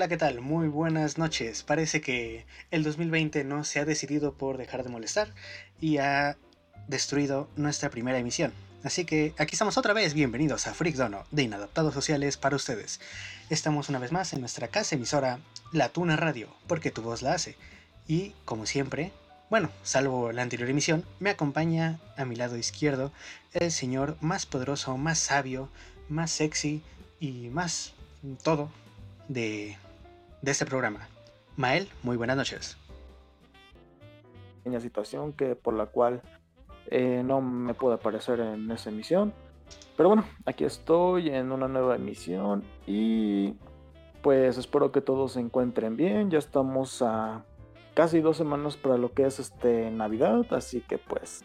Hola, ¿qué tal? Muy buenas noches. Parece que el 2020 no se ha decidido por dejar de molestar y ha destruido nuestra primera emisión. Así que aquí estamos otra vez, bienvenidos a Freak Dono de Inadaptados Sociales para ustedes. Estamos una vez más en nuestra casa emisora La Tuna Radio, porque tu voz la hace. Y como siempre, bueno, salvo la anterior emisión, me acompaña a mi lado izquierdo el señor más poderoso, más sabio, más sexy y más todo de, este programa. Mael, muy buenas noches. Una situación que por la cual eh, no me puedo aparecer en esa emisión. Pero bueno, aquí estoy en una nueva emisión y pues espero que todos se encuentren bien. Ya estamos a casi dos semanas para lo que es este Navidad, así que pues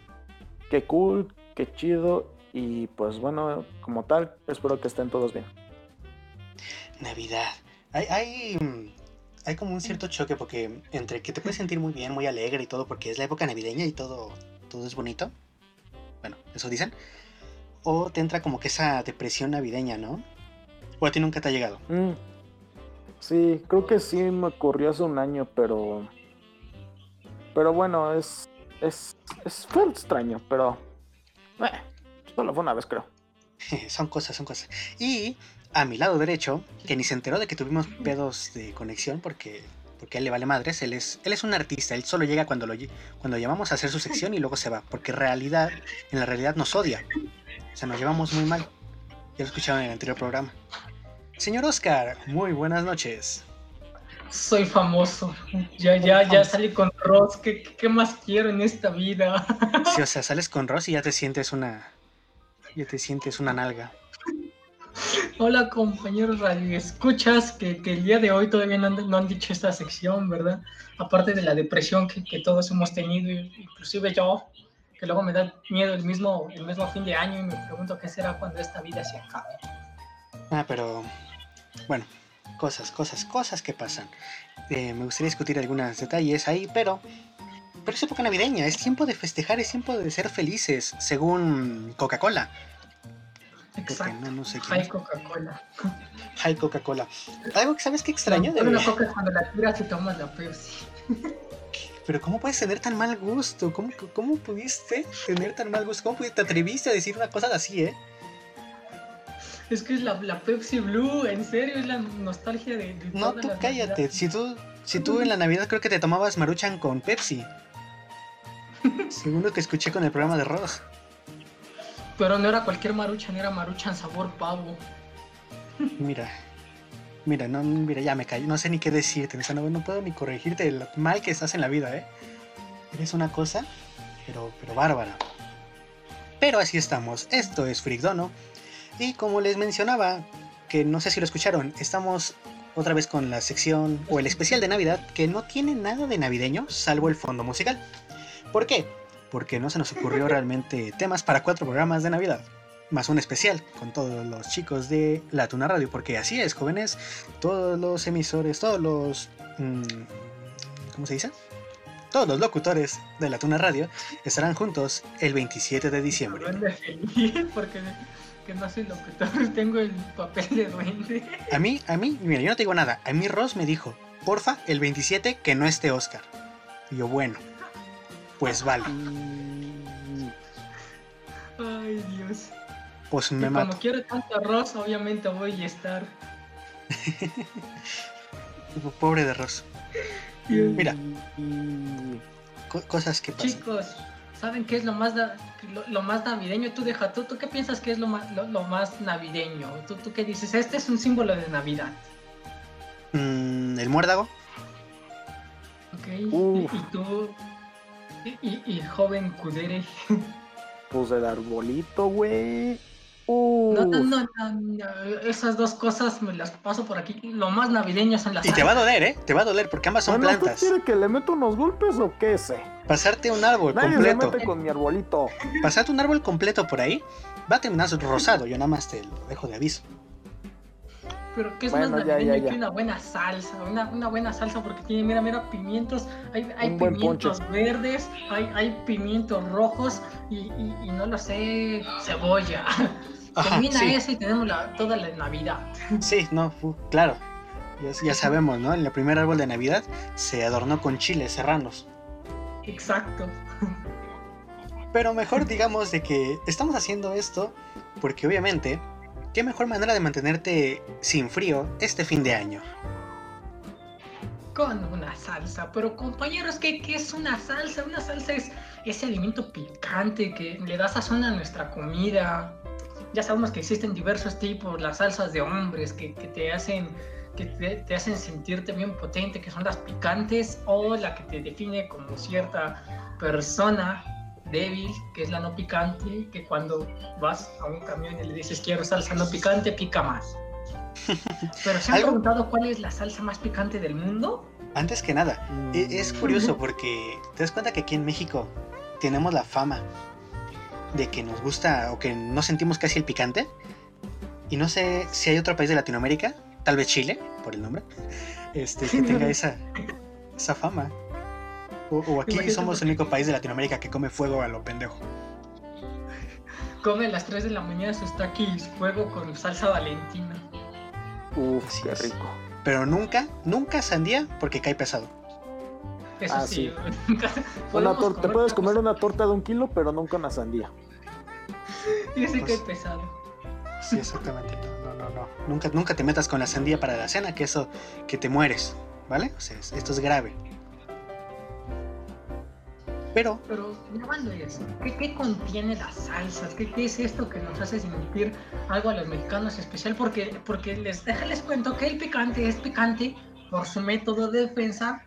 qué cool, qué chido y pues bueno, como tal, espero que estén todos bien. Navidad. Hay, hay, mm, hay como un cierto choque porque entre que te puedes sentir muy bien, muy alegre y todo porque es la época navideña y todo, todo es bonito. Bueno, eso dicen. O te entra como que esa depresión navideña, ¿no? ¿O a ti nunca te ha llegado? Mm. Sí, creo que sí me ocurrió hace un año, pero... Pero bueno, es... Es, es fue extraño, pero... Eh, solo fue una vez, creo. son cosas, son cosas. Y a mi lado derecho, que ni se enteró de que tuvimos pedos de conexión porque, porque a él le vale madres, él es, él es un artista, él solo llega cuando lo, cuando llamamos a hacer su sección y luego se va, porque en realidad, en la realidad nos odia. O sea, nos llevamos muy mal. Ya lo escucharon en el anterior programa. Señor Oscar, muy buenas noches. Soy famoso. Ya, ya, ya salí con Ross. ¿Qué, ¿Qué, más quiero en esta vida? Sí, o sea, sales con Ross y ya te sientes una. Ya te sientes una nalga. Hola compañeros radio escuchas que, que, el día de hoy todavía no han, dicho esta sección, ¿verdad? Aparte de la depresión que, que, todos hemos tenido, inclusive yo, que luego me da miedo el mismo, el mismo fin de año y me pregunto qué será cuando esta vida se acabe. Ah, pero bueno, cosas, cosas, cosas que pasan. Eh, me gustaría discutir algunos detalles ahí, pero pero es época navideña, es tiempo de festejar, es tiempo de ser felices, según Coca-Cola. Exacto. No, sé Hay Coca-Cola. Hay Coca-Cola. Algo que sabes que extraño de la coca cuando la tiras y tomas la Pepsi. Pero ¿cómo puedes tener tan mal gusto? ¿Cómo, ¿Cómo pudiste tener tan mal gusto? ¿Cómo te atreviste a decir una cosa así, eh? Es que es la, la Pepsi Blue, en serio, es la nostalgia de, No, tú cállate. Si tú, si tú en la Navidad creo que te tomabas Maruchan con Pepsi. Segundo que escuché con el programa de Ross. Pero no era cualquier maruchan, era maruchan sabor pavo. Mira, mira, no, mira, ya me callo, no sé ni qué decirte, no, no puedo ni corregirte el mal que estás en la vida, ¿eh? Eres una cosa, pero, pero bárbara. Pero así estamos, esto es Frigdono, y como les mencionaba, que no sé si lo escucharon, estamos otra vez con la sección o el especial de Navidad que no tiene nada de navideño, salvo el fondo musical. ¿Por qué? Porque no se nos ocurrió realmente temas para cuatro programas de Navidad. Más un especial con todos los chicos de La Tuna Radio, porque así es, jóvenes, todos los emisores, todos los... Mm, ¿Cómo se dice? Todos los locutores de La Tuna Radio estarán juntos el 27 de diciembre. Porque que no soy locutor, tengo el papel de duende. A mí, a mí, mira, yo no te digo nada. A mí Ross me dijo, porfa, el 27 que no esté Oscar. Y yo, bueno, pues vale. Ay, Dios. Pues me mato. Como quiero tanto arroz, obviamente voy a estar. Pobre de arroz. Mira. cosas que pasan. Chicos, ¿saben qué es lo más, lo, más navideño? Tú deja, ¿tú, ¿tú qué piensas que es lo más, lo, más navideño? ¿Tú, ¿Tú qué dices? Este es un símbolo de Navidad. Mm, ¿El muérdago? Ok. ¿Y tú, y, joven Kudere. Pues el arbolito, güey. No, no, no, no, esas dos cosas me las paso por aquí. Lo más navideño son las. Y te va a doler, ¿eh? Te va a doler porque ambas son plantas. ¿Quiere que le meto unos golpes o qué sé? Pasarte un árbol completo. Se mete con mi arbolito. Pasarte un árbol completo por ahí va a terminar rosado. Yo nada más te lo dejo de aviso. Pero ¿qué es más navideño que una buena salsa? Una, una, buena salsa porque tiene, mira, mira, pimientos, hay, hay pimientos verdes, hay, hay pimientos rojos y, y, no lo sé, cebolla. Termina eso y tenemos la, toda la Navidad. Sí, no, claro. Ya, ya sabemos, ¿no? En el primer árbol de Navidad se adornó con chiles serranos. Exacto. Pero mejor digamos de que estamos haciendo esto porque obviamente, ¿qué mejor manera de mantenerte sin frío este fin de año? Con una salsa. Pero compañeros, ¿qué, qué es una salsa? Una salsa es ese alimento picante que le da sazón a nuestra comida. Ya sabemos que existen diversos tipos, las salsas de hombres que, que te hacen que te, te, hacen sentirte bien potente, que son las picantes, o la que te define como cierta persona débil, que es la no picante, que cuando vas a un camión y le dices quiero salsa no picante, pica más. Pero ¿se han ¿Algo? preguntado cuál es la salsa más picante del mundo? Antes que nada, e- es curioso porque te das cuenta que aquí en México tenemos la fama de que nos gusta o que no sentimos casi el picante. Y no sé si hay otro país de Latinoamérica, tal vez Chile, por el nombre, este, que tenga esa, esa fama. O, o aquí Imagínate somos el único país de Latinoamérica que come fuego a lo pendejo. Come a las 3 de la mañana sus taquis fuego con salsa valentina. Uf, Así qué es. rico. Pero nunca, nunca sandía porque cae pesado. Eso Ah, sí. Una podemos tor- te puedes comer una torta de un kilo, pero nunca una sandía. Y ese Pues- es pesado. Sí, exactamente. No, no, no, no. Nunca, nunca te metas con la sandía para la cena, que eso, que te mueres, ¿vale? O sea, es- esto es grave. Pero, Pero eso, ¿qué, qué contiene las salsas? ¿Qué, ¿Qué es esto que nos hace sentir algo a los mexicanos especial? Porque, porque les, déjales cuento que el picante es picante por su método de defensa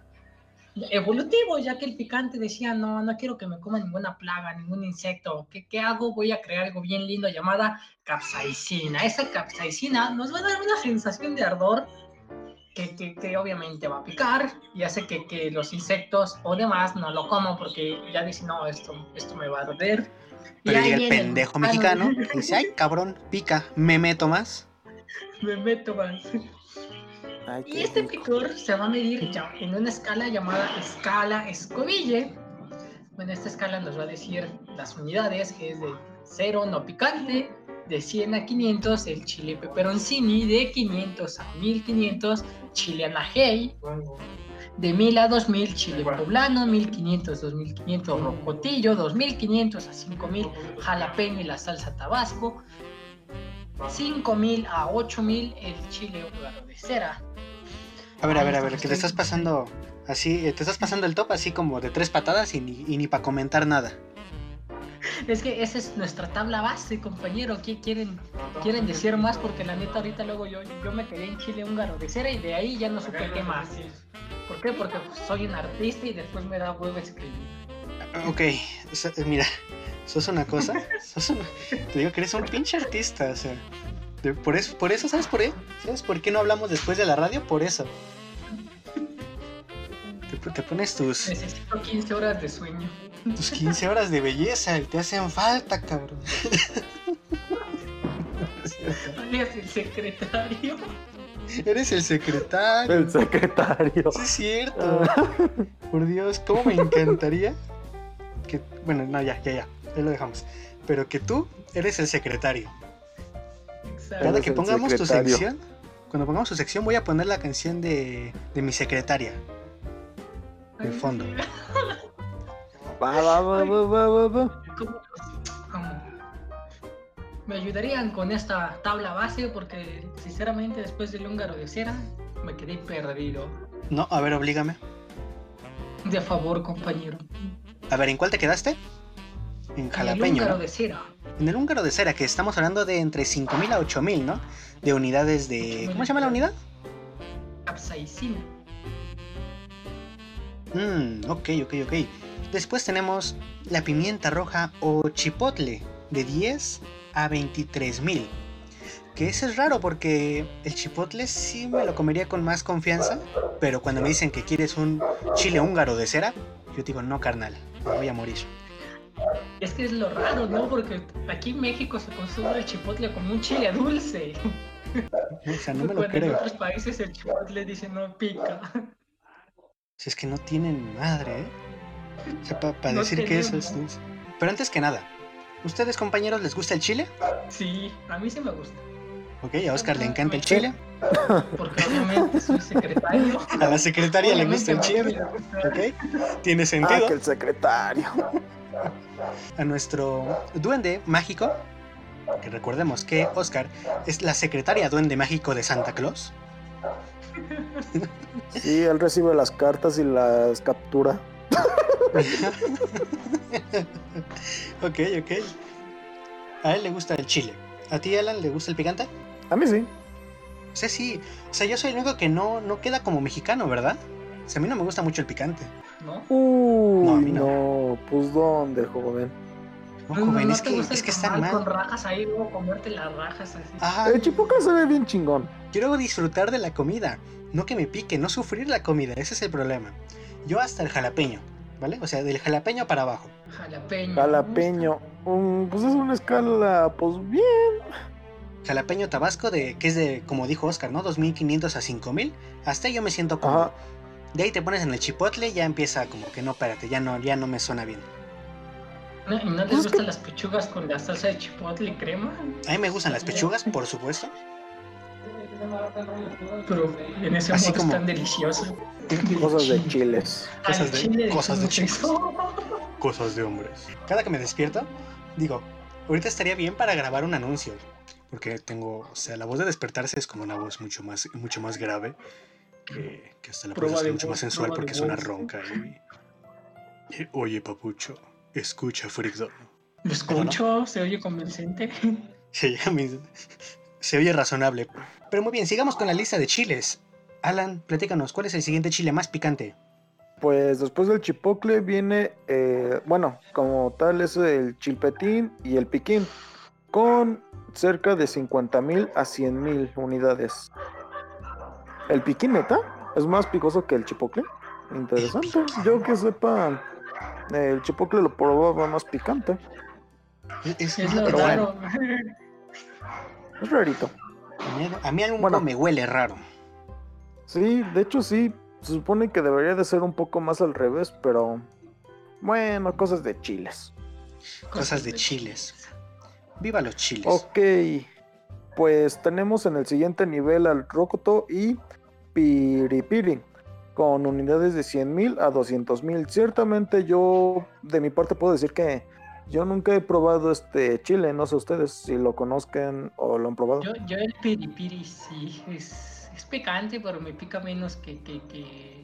evolutivo, ya que el picante decía, no, no quiero que me coma ninguna plaga, ningún insecto. ¿Qué, qué hago? Voy a crear algo bien lindo llamada capsaicina. Esa capsaicina nos va a dar una sensación de ardor que, que, que obviamente va a picar y hace que, que, los insectos o demás no lo coman porque ya dicen, no, esto, esto me va a arder. pero y el pendejo mexicano, mexicano y dice, ay, cabrón, pica, me meto más. Me meto más. Ay, Y este rico. picor se va a medir ya en una escala llamada escala Scoville. Bueno, esta escala nos va a decir las unidades, que es de 0 no picante, de 100 a 500 el chile peperoncini, de 500 a 1500 chile anajei, de 1000 a 2000 chile poblano, 1500 2500 rocotillo, 2500 a 5000 jalapeño y la salsa tabasco, 5000 a 8000 el chile húngaro de cera. A ver, a ver, a ver, que te estás pasando así, eh, te estás pasando el top así como de tres patadas y ni, y ni para comentar nada. Es que esa es nuestra tabla base, compañero. ¿Qué quieren, quieren decir más? Porque la neta ahorita luego yo, yo me quedé en Chile húngaro de cera y de ahí ya no supe qué más. ¿Por qué? Porque pues, soy un artista y después me da huevo escribir. Ok, o sea, eh, mira, sos una cosa, sos una- te digo que eres un pinche artista, o sea, de- por eso, por eso, ¿sabes por qué? ¿Sabes por qué no hablamos después de la radio? Por eso. Te, te pones tus, Necesito 15 horas de sueño. Tus 15 horas de belleza, te hacen falta, cabrón. Alias el secretario. Eres el secretario. El secretario. Sí, es cierto. Por Dios, cómo me encantaría que. Bueno, no, ya, ya, ya. Ya lo dejamos. Pero que tú eres el secretario. Exacto. Cada Eres que pongamos tu sección, cuando pongamos tu sección, voy a poner la canción de, de mi secretaria de fondo. Va, va, va, va, va, va, va. ¿Cómo? ¿Cómo? Me ayudarían con esta tabla base porque sinceramente después del húngaro de cera me quedé perdido. No, a ver, oblígame. De favor, compañero. A ver, ¿en cuál te quedaste? En En el jalapeño. húngaro ¿no? de cera. En el húngaro de cera, que estamos hablando de entre 5.000 a 8.000, ¿no? De unidades de. ¿Cómo se llama la unidad? Capsaicina. Mmm, ok, ok, ok. Después tenemos la pimienta roja o chipotle de 10 a 23 mil. Que ese es raro porque el chipotle sí me lo comería con más confianza, pero cuando me dicen que quieres un chile húngaro de cera, yo digo, no, carnal, me voy a morir. Es que es lo raro, ¿no? Porque aquí en México se consume el chipotle como un chile dulce. O sea, no me lo Cuando en creo. otros países el chipotle dice no pica. Si es que no tienen madre, ¿eh? O sea, para No decir que eso es. Pero antes que nada, ¿ustedes compañeros les gusta el chile? Sí, a mí sí me gusta. Ok, a Oscar le encanta el chile. Porque obviamente soy secretario. A la secretaria le gusta el chile. Ok, tiene Ah, sentido. que el secretario. A nuestro duende mágico, que recordemos que Oscar es la secretaria duende mágico de Santa Claus. Sí, él recibe las cartas y las captura. ok, ok. A él le gusta el chile. ¿A ti, Alan, le gusta el picante? A mí sí. Sea, sí. O sea, yo soy el único que no, no queda como mexicano, ¿verdad? O sea, a mí no me gusta mucho el picante. ¿No? Uy, No, a mí no. pues ¿dónde, joven? No, No, joven, no es te que, gusta es el que están mal. con rajas ahí, luego comerte las rajas así. Ah, El chipoca se ve bien chingón. quiero disfrutar de la comida. No que me pique, no sufrir la comida. Ese es el problema. Yo hasta el jalapeño, ¿vale? O sea, del jalapeño para abajo. Jalapeño. Jalapeño. pues es una escala, pues bien. Jalapeño tabasco, de, que es de, como dijo Oscar, ¿no? 2500 a 5000. Hasta ahí yo me siento cómodo. Ajá. De ahí te pones en el chipotle, ya empieza como que no, espérate, ya no, ya no me suena bien. ¿No, ¿Y no les Pues es gustan que- las pechugas con la salsa de chipotle y crema? A mí me gustan las pechugas, por supuesto. Pero en ese Así modo como- es tan delicioso. Cosas de chiles. Cosas de- chile cosas de eso. Cosas de hombres. Cada que me despierto, digo, ahorita estaría bien para grabar un anuncio. Porque tengo, o sea, la voz de despertarse es como una voz mucho más, mucho más grave. Que, que hasta la puedes hacer mucho más sensual porque suena ronca. Y, y, Oye, papucho, escucha, Freakdom. Lo escucho, se oye convincente. Se, se oye razonable. Pero muy bien, sigamos con la lista de chiles. Alan, platícanos, ¿cuál es el siguiente chile más picante? Pues después del chipocle viene, eh, bueno, como tal es el chilpetín y el piquín, con cerca de 50 mil a 100 mil unidades. ¿El piquín neta? ¿Es más picoso que el chipocle? Interesante. Yo que sepa, el chipocle lo probaba más picante. Es, Es lo bueno, raro. Es rarito. A mí, algo Bueno. me huele raro. Sí, de hecho sí, se supone que debería de ser un poco más al revés, pero bueno, cosas de chiles. Cosas de chiles. Viva los chiles. Ok, pues tenemos en el siguiente nivel al Rocoto y Piripiri, con unidades de 100.000 a 200.000. Ciertamente yo, de mi parte, puedo decir que yo nunca he probado este chile, no sé ustedes si lo conozcan o lo han probado. Yo, yo el piripiri sí, es, es picante, pero me pica menos que... que, que...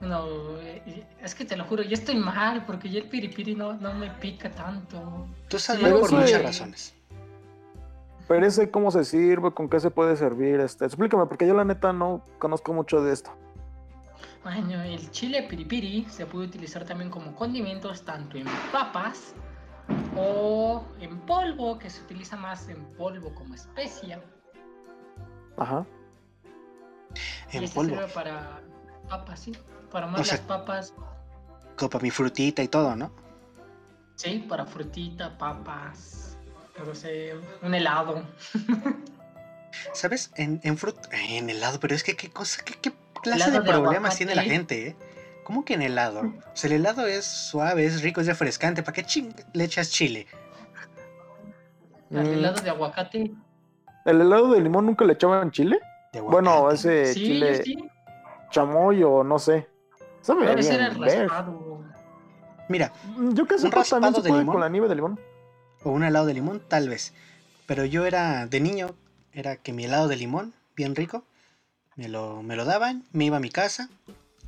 No, eh, es que te lo juro, yo estoy mal porque ya el piripiri no, no me pica tanto. Tú estás Sí, mal por muchas es- razones. Pero ese cómo se sirve, con qué se puede servir, este, explícame, porque yo la neta no conozco mucho de esto. Bueno, el chile piripiri se puede utilizar también como condimentos tanto en papas o en polvo, que se utiliza más en polvo como especia. Ajá. y En este polvo. sirve para papas, sí. Para más O sea- las papas, Copa mi frutita y todo, ¿no? sí, para frutita, papas, no sé, un helado. ¿Sabes? En, en frut... En helado, pero es que qué cosa, qué, qué clase Helado de de problemas tiene la gente, ¿eh? ¿Cómo que en helado? O sea, el helado es suave, es rico, es refrescante. ¿Para qué ching le echas chile? Al Mm, helado de aguacate. ¿El helado de limón nunca le echaban chile? De Bueno, ese sí, chile sí, chamoy o no sé. Sabe debe ser bien el ver. raspado. Mira, Mm, Yo que ¿Un raspado se de limón? con la nieve de limón. o un helado de limón, tal vez. Pero yo era, de niño, era que mi helado de limón, bien rico, me lo, me lo daban, me iba a mi casa,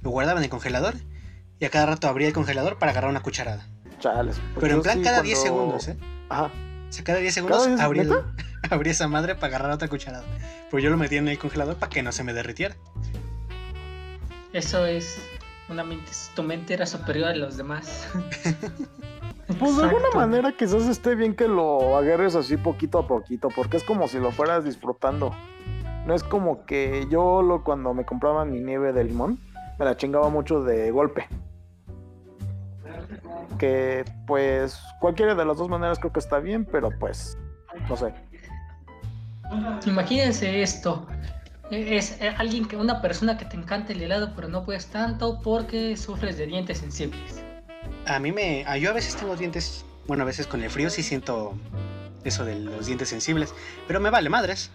lo guardaba en el congelador y a cada rato abría el congelador para agarrar una cucharada. Chales. pues Pero en plan sí, cada 10 cuando- segundos, ¿eh? Ajá. O sea, cada 10 segundos 10? abría, el- esa madre para agarrar otra cucharada. Pues yo lo metía en el congelador para que no se me derritiera. Eso es una mente, tu mente era superior a los demás. Pues de alguna manera quizás esté bien que lo agarres así poquito a poquito, porque es como si lo fueras disfrutando. No es como que yo lo, cuando me compraba mi nieve de limón, me la chingaba mucho de golpe. Que pues cualquiera de las dos maneras creo que está bien, pero pues no sé. Imagínense esto. E- Es eh, alguien que, una persona que te encanta el helado, pero no puedes tanto porque sufres de dientes sensibles. A mí me. a- yo a veces tengo dientes. Bueno, a veces con el frío sí siento. eso de los dientes sensibles. Pero me vale madres.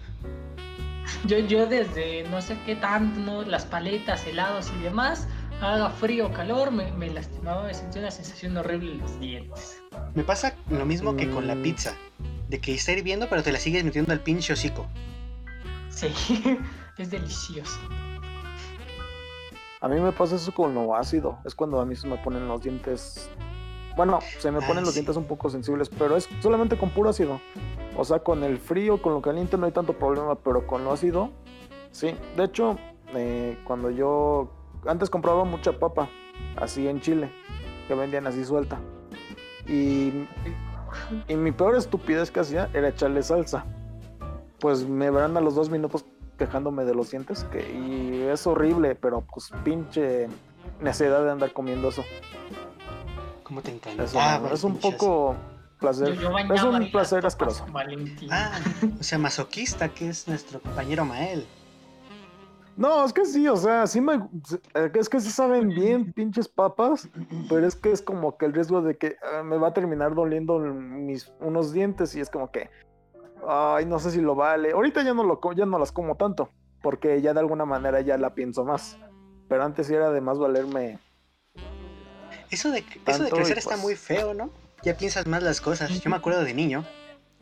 Yo, yo desde no sé qué tanto, ¿no? las paletas, helados y demás, haga frío o calor, me, me lastimaba, me sentía una sensación horrible en los dientes. Me pasa lo mismo que con la pizza. De que está hirviendo, pero te la sigues metiendo al pinche hocico. Sí, es delicioso. A mí me pasa eso con lo ácido. Es cuando a mí se me ponen los dientes. Bueno, se me ponen los sí. dientes un poco sensibles, pero es solamente con puro ácido. O sea, con el frío, con lo caliente no hay tanto problema, pero con lo ácido, sí. De hecho, eh, cuando yo antes compraba mucha papa, así en Chile, que vendían así suelta. Y, y mi peor estupidez que hacía era echarle salsa. Pues me verán a los dos minutos quejándome de los dientes, que y es horrible, pero pues pinche necesidad de andar comiendo eso. ¿Cómo te encanta? Eso no, es un poco placer. Yo- yo es un placer asqueroso. Ah, o sea, masoquista, que es nuestro compañero Mael. No, es que sí, o sea, sí me. Es que sí saben bien, pinches papas, pero es que es como que el riesgo de que ah, me va a terminar doliendo mis unos dientes y es como que. Ay, no sé si lo vale. Ahorita ya no, lo, ya no las como tanto, porque ya de alguna manera ya la pienso más. Pero antes sí era de más valerme. Eso de, eso de crecer está pues- muy feo, ¿no? Ya piensas más las cosas. Yo me acuerdo de niño,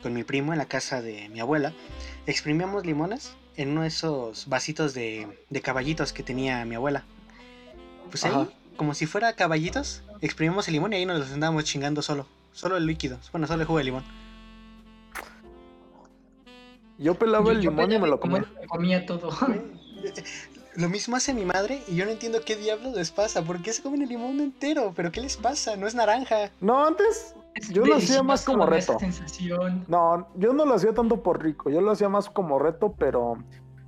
con mi primo en la casa de mi abuela, exprimíamos limones en uno de esos vasitos de, de caballitos que tenía mi abuela. Pues ahí, Ajá. como si fuera caballitos, exprimimos el limón y ahí nos los andábamos chingando solo. Solo el líquido. Bueno, solo el jugo de limón. Yo pelaba Yo- el yo limón y me lo comía. me comía todo. Lo mismo hace mi madre y yo no entiendo qué diablos les pasa. ¿Por qué se comen el limón entero? ¿Pero qué les pasa? No es naranja. No, antes Es Yo lo hacía más como reto. sensación. No, yo no lo hacía tanto por rico, yo lo hacía más como reto, pero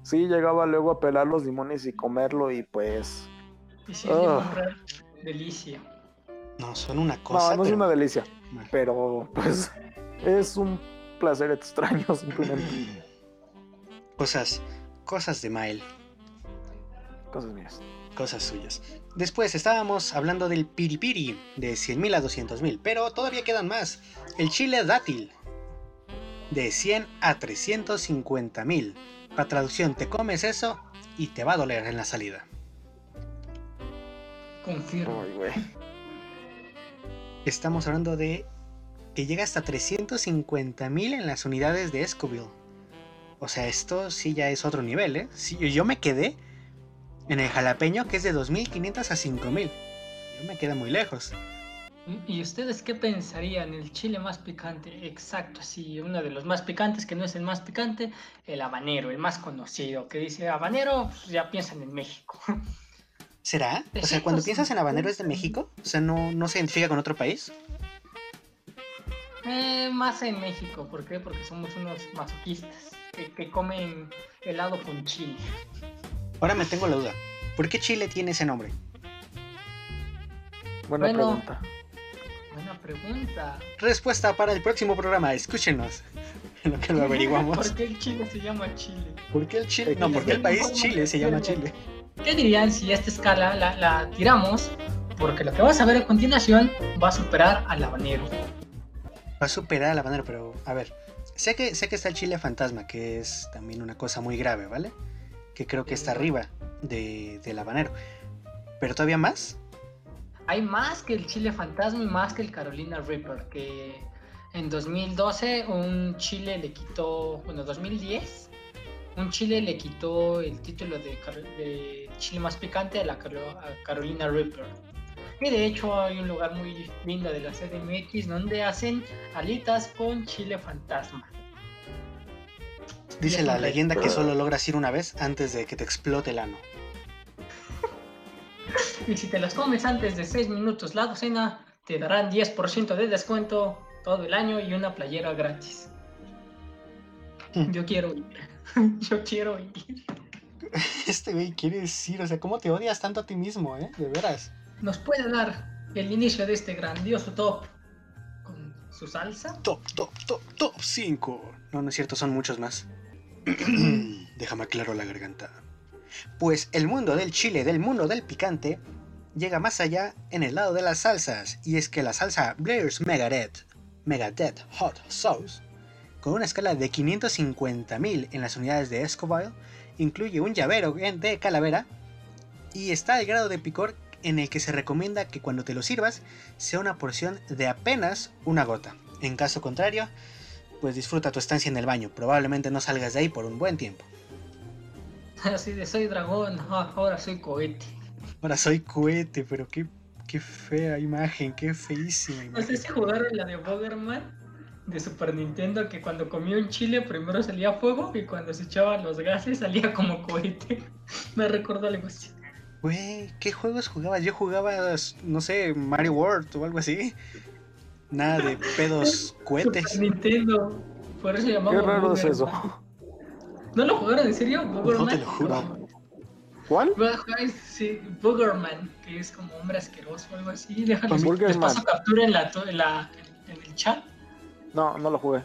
sí llegaba luego a pelar los limones y comerlo y pues... Y sí, limón raro, delicia. No, son una cosa. no, no es una delicia, pero pues es un placer extraño simplemente. Cosas, cosas de Mael, Cosas mías. cosas suyas. Después estábamos hablando del piripiri, de 100.000 a 200.000, pero todavía quedan más. El chile dátil, de 100 a 350.000. Para traducción, te comes eso y te va a doler en la salida. Confirmo. Ay, güey. Estamos hablando de que llega hasta 350.000 en las unidades de Scoville. O sea, esto sí ya es otro nivel, ¿eh? Sí, yo me quedé en el jalapeño que es de 2.500 a 5.000. Yo me quedé muy lejos. ¿Y ustedes qué pensarían? El chile más picante, exacto, sí, uno de los más picantes, que no es el más picante, el habanero, el más conocido, que dice habanero, pues ya piensan en México. ¿Será? O sea, cuando piensas en habanero es de. México. O sea, no, no se identifica con otro país. Eh, más en México, ¿por qué? Porque somos unos masoquistas que, que comen helado con chile. Ahora me tengo la duda. ¿Por qué Chile tiene ese nombre? Buena Bueno. pregunta. Buena pregunta. Respuesta para el próximo programa. Escúchenos. En lo que lo averiguamos. ¿Por qué el chile se llama chile? ¿Por qué el Chile? No, porque el país Chile se llama Chile. ¿Qué dirían si esta escala la, la tiramos? Porque lo que vas a ver a continuación va a superar al habanero. Va a superar al habanero, pero a ver. Sé que, sé que está el chile fantasma, que es también una cosa muy grave, ¿vale? Que creo que está arriba de, del habanero. Pero todavía más. Hay más que el chile fantasma y más que el Carolina Reaper, que en 2012 un chile le quitó, bueno, 2010, un chile le quitó el título de, chile más picante a la a Carolina Reaper. Y de hecho hay un lugar muy lindo de la CDMX donde hacen alitas con chile fantasma. Dice la leyenda que solo logras ir una vez antes de que te explote el ano. Y si te las comes antes de 6 minutos la docena, te darán 10% de descuento todo el año y una playera gratis. Mm. Yo quiero ir. Yo quiero ir. Este güey quiere decir, o sea, ¿cómo te odias tanto a ti mismo, eh? De veras. ¿Nos puede dar el inicio de este grandioso top con su salsa? Top, top, top, top 5. No, no es cierto, son muchos más. Déjame aclaro la garganta. Pues el mundo del chile, del mundo del picante, llega más allá en el lado de las salsas. Y es que la salsa Blair's Megadeth, Megadeth Hot Sauce, con una escala de 550.000 en las unidades de Escoville, incluye un llavero de calavera y está al grado de picor en el que se recomienda que cuando te lo sirvas sea una porción de apenas una gota. En caso contrario, pues disfruta tu estancia en el baño. Probablemente no salgas de ahí por un buen tiempo. Así de soy dragón, ah, ahora soy cohete. Ahora soy cohete, pero qué, qué fea imagen, qué feísima imagen. No sé si jugaron la de Bogerman de Super Nintendo que cuando comía un chile primero salía fuego y cuando se echaban los gases salía como cohete. Me recordó algo así. Güey, ¿qué juegos jugabas? Yo jugaba, no sé, Mario World o algo así. Nada de pedos cohetes. Super Nintendo. Por eso llamaba Qué raro es eso. ¿No lo jugaron en serio? No te lo juro. ¿Cuál? Sí, Boogerman, que es como hombre asqueroso o algo así. Déjales, les Boogerman. paso captura en, la, to- en, la, en el chat. No, no lo jugué.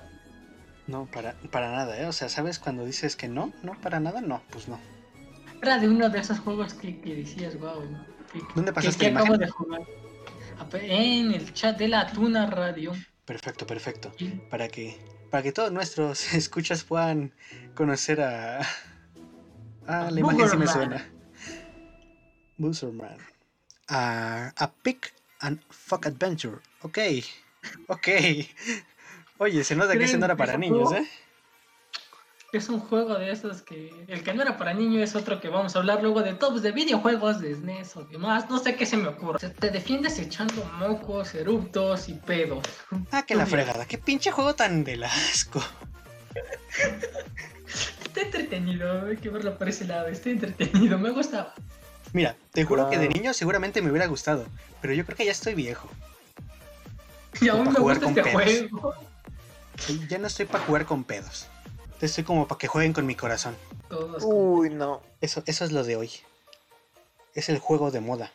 No, para, para nada, ¿eh? O sea, ¿sabes cuando dices que no? No, para nada, no, pues no. Era de uno de esos juegos que, que decías, wow. Que, ¿Dónde que, pasaste que la acabo imagen? de jugar. Ape- En el chat de la Tuna Radio. Perfecto, perfecto. Para que, para que todos nuestros escuchas puedan conocer a. Ah, la imagen sí me suena. Boogerman. A, a Pick and Fuck Adventure. Ok, ok. Oye, se nota que ese no era para ¿Creen que niños, ¿eh? Es un juego de esos que. El que no era para niños es otro que vamos a hablar luego de tops de videojuegos, de SNES o demás. No sé qué se me ocurre. Se- Te defiendes echando mocos, eruptos y pedos. Ah, que la fregada. Qué pinche juego tan del asco. Está entretenido, hay que verlo por ese lado. Está entretenido, me gusta. Mira, te juro que de Claro. niño seguramente me hubiera gustado. Pero yo creo que ya estoy viejo. Y aún para me jugar gusta con este pedos. juego. Ya no estoy para jugar con pedos. Estoy como para que jueguen con mi corazón. Todos. Uy, no. Eso, eso es lo de hoy. Es el juego de moda.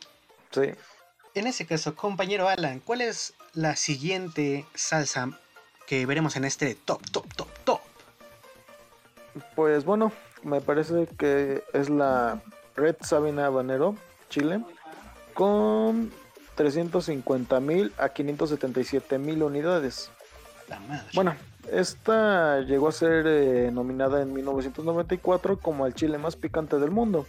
Sí. En ese caso, compañero Alan, ¿cuál es la siguiente salsa que veremos en este top, top, top, top? Pues bueno, me parece que es la Red Sabina Habanero, Chile, con 350 mil a 577 mil unidades. La madre. Bueno, esta llegó a ser eh, nominada en 1994 como el chile más picante del mundo.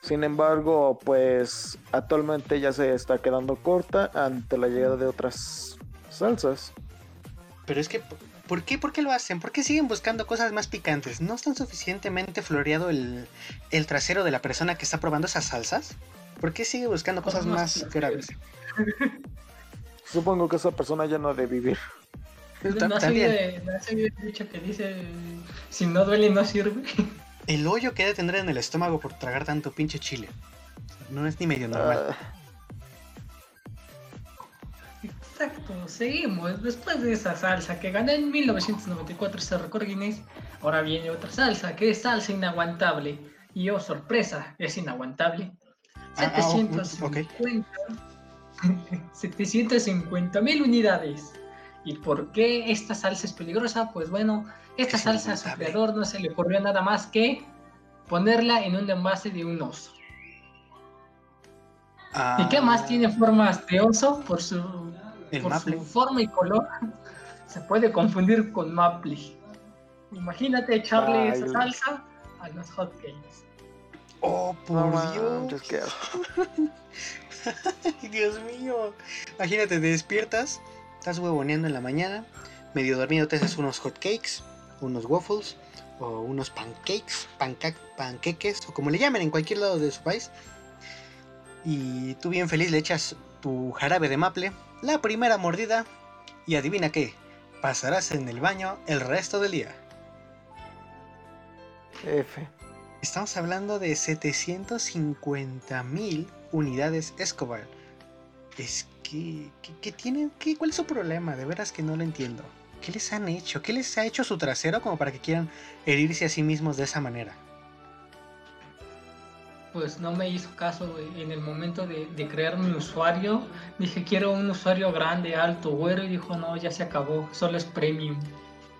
Sin embargo, pues actualmente ya se está quedando corta ante la llegada de otras salsas. Pero es que, ¿por qué, ¿por qué lo hacen? ¿Por qué siguen buscando cosas más picantes? ¿No están suficientemente floreado el, el trasero de la persona que está probando esas salsas? ¿Por qué sigue buscando cosas más graves? Supongo que esa persona ya no ha de vivir. Ta- ¿No has oído el dicho que dice: Si no duele, no sirve? El hoyo que ha de tener en el estómago por tragar tanto pinche chile. No es ni medio normal. Ah, Exacto, seguimos. Después de esa salsa que ganó en 1994 ese récord Guinness, ahora viene otra salsa que es salsa inaguantable. Y oh, sorpresa, es inaguantable. Ah, ah, oh, 750 750 mil unidades. ¿Y por qué esta salsa es peligrosa? Pues bueno, esta Es salsa a su creador no se le ocurrió nada más que ponerla en un envase de un oso. Ah, ¿Y qué más tiene formas de oso? Por su, por su forma y color, se puede confundir con maple. Imagínate echarle Ay, esa salsa a los hotcakes. Oh, por Dios. Dios mío. Imagínate, te despiertas, estás huevoneando en la mañana, medio dormido te haces unos hotcakes, unos waffles o unos pancakes, panca- panqueques o como le llamen en cualquier lado de su país. Y tú bien feliz le echas tu jarabe de maple, la primera mordida y adivina qué, pasarás en el baño el resto del día. F. Estamos hablando de 750 mil unidades Escobar. Es que, que, que tienen, que, ¿cuál es su problema? De veras que no lo entiendo. ¿Qué les han hecho? ¿Qué les ha hecho su trasero como para que quieran herirse a sí mismos de esa manera? Pues no me hizo caso güey. en el momento de, de crear mi usuario. Dije quiero un usuario grande, alto, güero y dijo no, ya se acabó, solo es premium.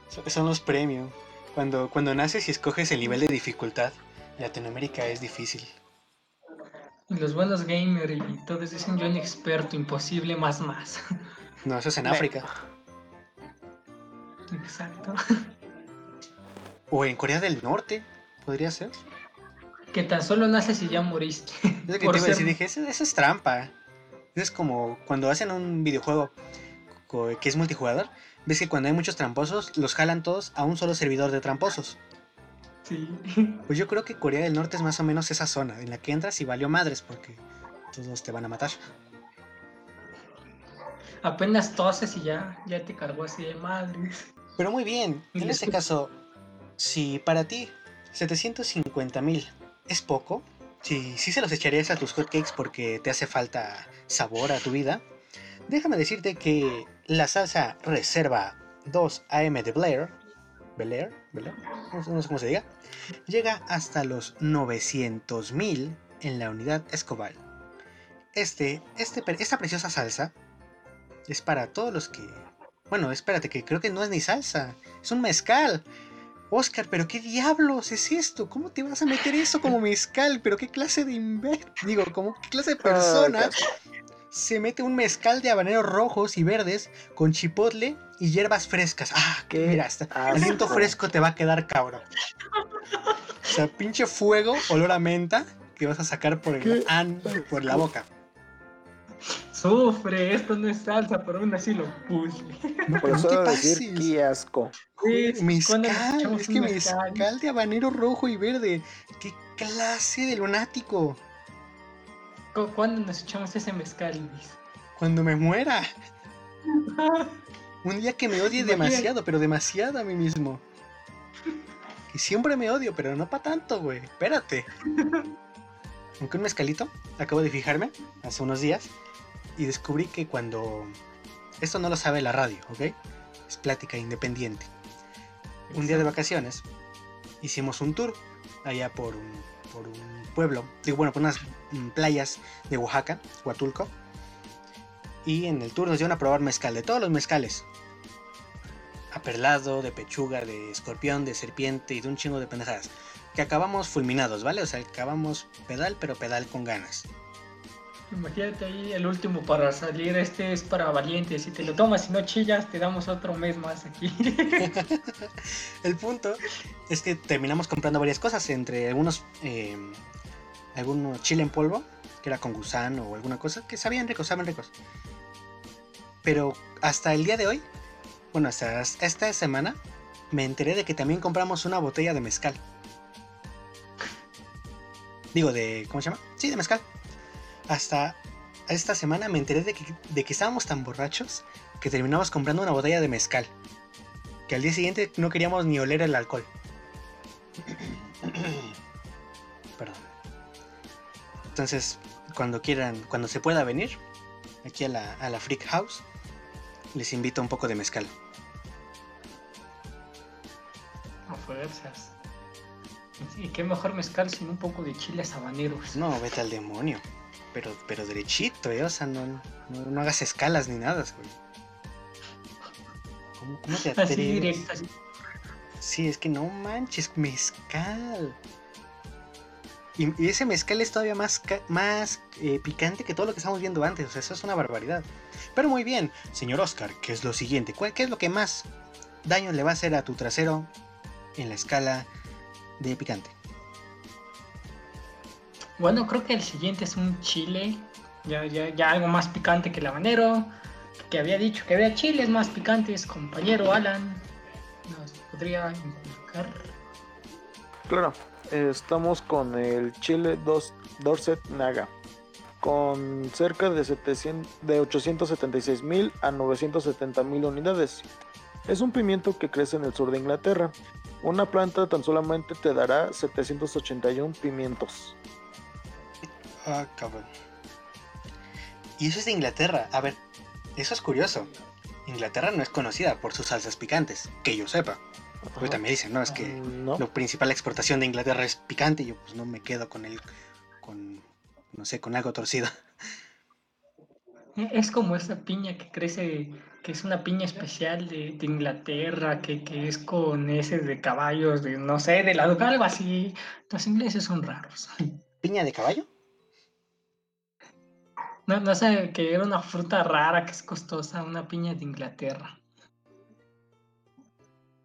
So- Son los premios. Cuando, cuando naces y escoges el nivel de dificultad, Latinoamérica es difícil. Los buenos gamers y todos dicen yo inexperto, imposible, más más. No, eso es en África. Exacto. O en Corea del Norte, podría ser. Que tan solo naces y ya moriste. Es lo que Por te iba a decir, dije, eso, eso es trampa. Es como cuando hacen un videojuego que es multijugador, ves que cuando hay muchos tramposos, los jalan todos a un solo servidor de tramposos. Sí. Pues yo creo que Corea del Norte es más o menos esa zona en la que entras y valió madres porque todos te van a matar. Apenas toses y ya, ya te cargó así de madres. Pero muy bien, en este caso, si para ti 750 mil es poco, si, si se los echarías a tus hotcakes porque te hace falta sabor a tu vida, déjame decirte que la salsa Reserva 2 AM de Blair, Belair, Belair, no sé- cómo se diga, llega hasta los 900 mil en la unidad Escobar. Este, este, esta preciosa salsa es para todos los que bueno, espérate, que creo que no es ni salsa, es un mezcal. Oscar, pero qué diablos es esto? ¿Cómo te vas a meter eso como mezcal? ¿Pero qué clase de inver... Digo, ¿cómo qué clase de persona se mete un mezcal de habaneros rojos y verdes con chipotle y hierbas frescas? Ah, Qué mira, hasta aliento fresco te va a quedar cabrón. O sea, pinche fuego, olor a menta que vas a sacar por el an, por la boca. Sufre, esto no es salsa, pero aún así lo puse. No, pero no te decir, qué asco. Sí, ¿cuándo nos Mezcal, es que mezcal? mezcal de habanero rojo y verde. ¿Qué clase de lunático? ¿Cu- ¿Cuándo nos echamos ese mezcal, Luis? Cuando me muera. Un día que me odie demasiado, pero demasiado a mí mismo. Y siempre me odio, pero no para tanto, güey. Espérate. Aunque un mezcalito, acabo de fijarme hace unos días y descubrí que cuando... Esto no lo sabe la radio, ¿ok? Es plática independiente. un día de vacaciones hicimos un tour allá por un, por un pueblo, digo, bueno, por unas mm, playas de Oaxaca, Huatulco. Y en el tour nos dieron a probar mezcal, de todos los mezcales. Aperlado, de pechuga, de escorpión, de serpiente y de un chingo de pendejadas. Que acabamos fulminados, ¿vale? O sea, acabamos pedal, pero pedal con ganas. Imagínate ahí el último para salir, este es para valientes. Si te lo tomas y no chillas, te damos otro mes más aquí. El punto es que terminamos comprando varias cosas, entre algunos, eh, algunos chile en polvo, que era con gusano o alguna cosa, que sabían ricos, saben ricos. Pero hasta el día de hoy, bueno, hasta esta semana, me enteré de que también compramos una botella de mezcal. Digo, de, ¿cómo se llama? Sí, de mezcal. Hasta esta semana me enteré de que, de que estábamos tan borrachos que terminamos comprando una botella de mezcal que al día siguiente no queríamos ni oler el alcohol. Perdón. Entonces, cuando quieran, cuando se pueda venir aquí a la, a la Freak House, les invito un poco de mezcal. A fuerzas. Y qué mejor mezcal sin un poco de chiles habaneros. No, vete al demonio. Pero, pero derechito, ¿eh? O sea, no, no, no hagas escalas ni nada, güey. ¿Cómo, cómo te Así atreves? directo. así. Sí, es que no manches, mezcal. Y, y ese mezcal es todavía más, más eh, picante que todo lo que estamos viendo antes. O sea, eso es una barbaridad. Pero muy bien, señor Oscar, ¿qué es lo siguiente? ¿Cuál- ¿Qué es lo que más daño le va a hacer a tu trasero en la escala de picante? Bueno, creo que el siguiente es un chile. Ya, ya, ya algo más picante que el habanero. Que había dicho que había chiles más picantes. Compañero Alan. ¿Nos podría indicar? Claro, estamos con el chile dos, Dorset Naga, con cerca de, 700, de 876 mil a 970 mil unidades. Es un pimiento que crece en el sur de Inglaterra. Una planta tan solamente te dará 781 pimientos. Ah, cabrón. Y eso es de Inglaterra. A ver, eso es curioso. Inglaterra no es conocida por sus salsas picantes, que yo sepa. Porque también dicen, no, es que Mm, no. la principal exportación de Inglaterra es picante y yo pues no me quedo con el, con, no sé, con algo torcido. Es como esa piña que crece, que es una piña especial de, de Inglaterra, que, que es con ese de caballos, de no sé, de la algo así. Los ingleses son raros. ¿Piña de caballo? No, no sé, que era una fruta rara que es costosa, una piña de Inglaterra.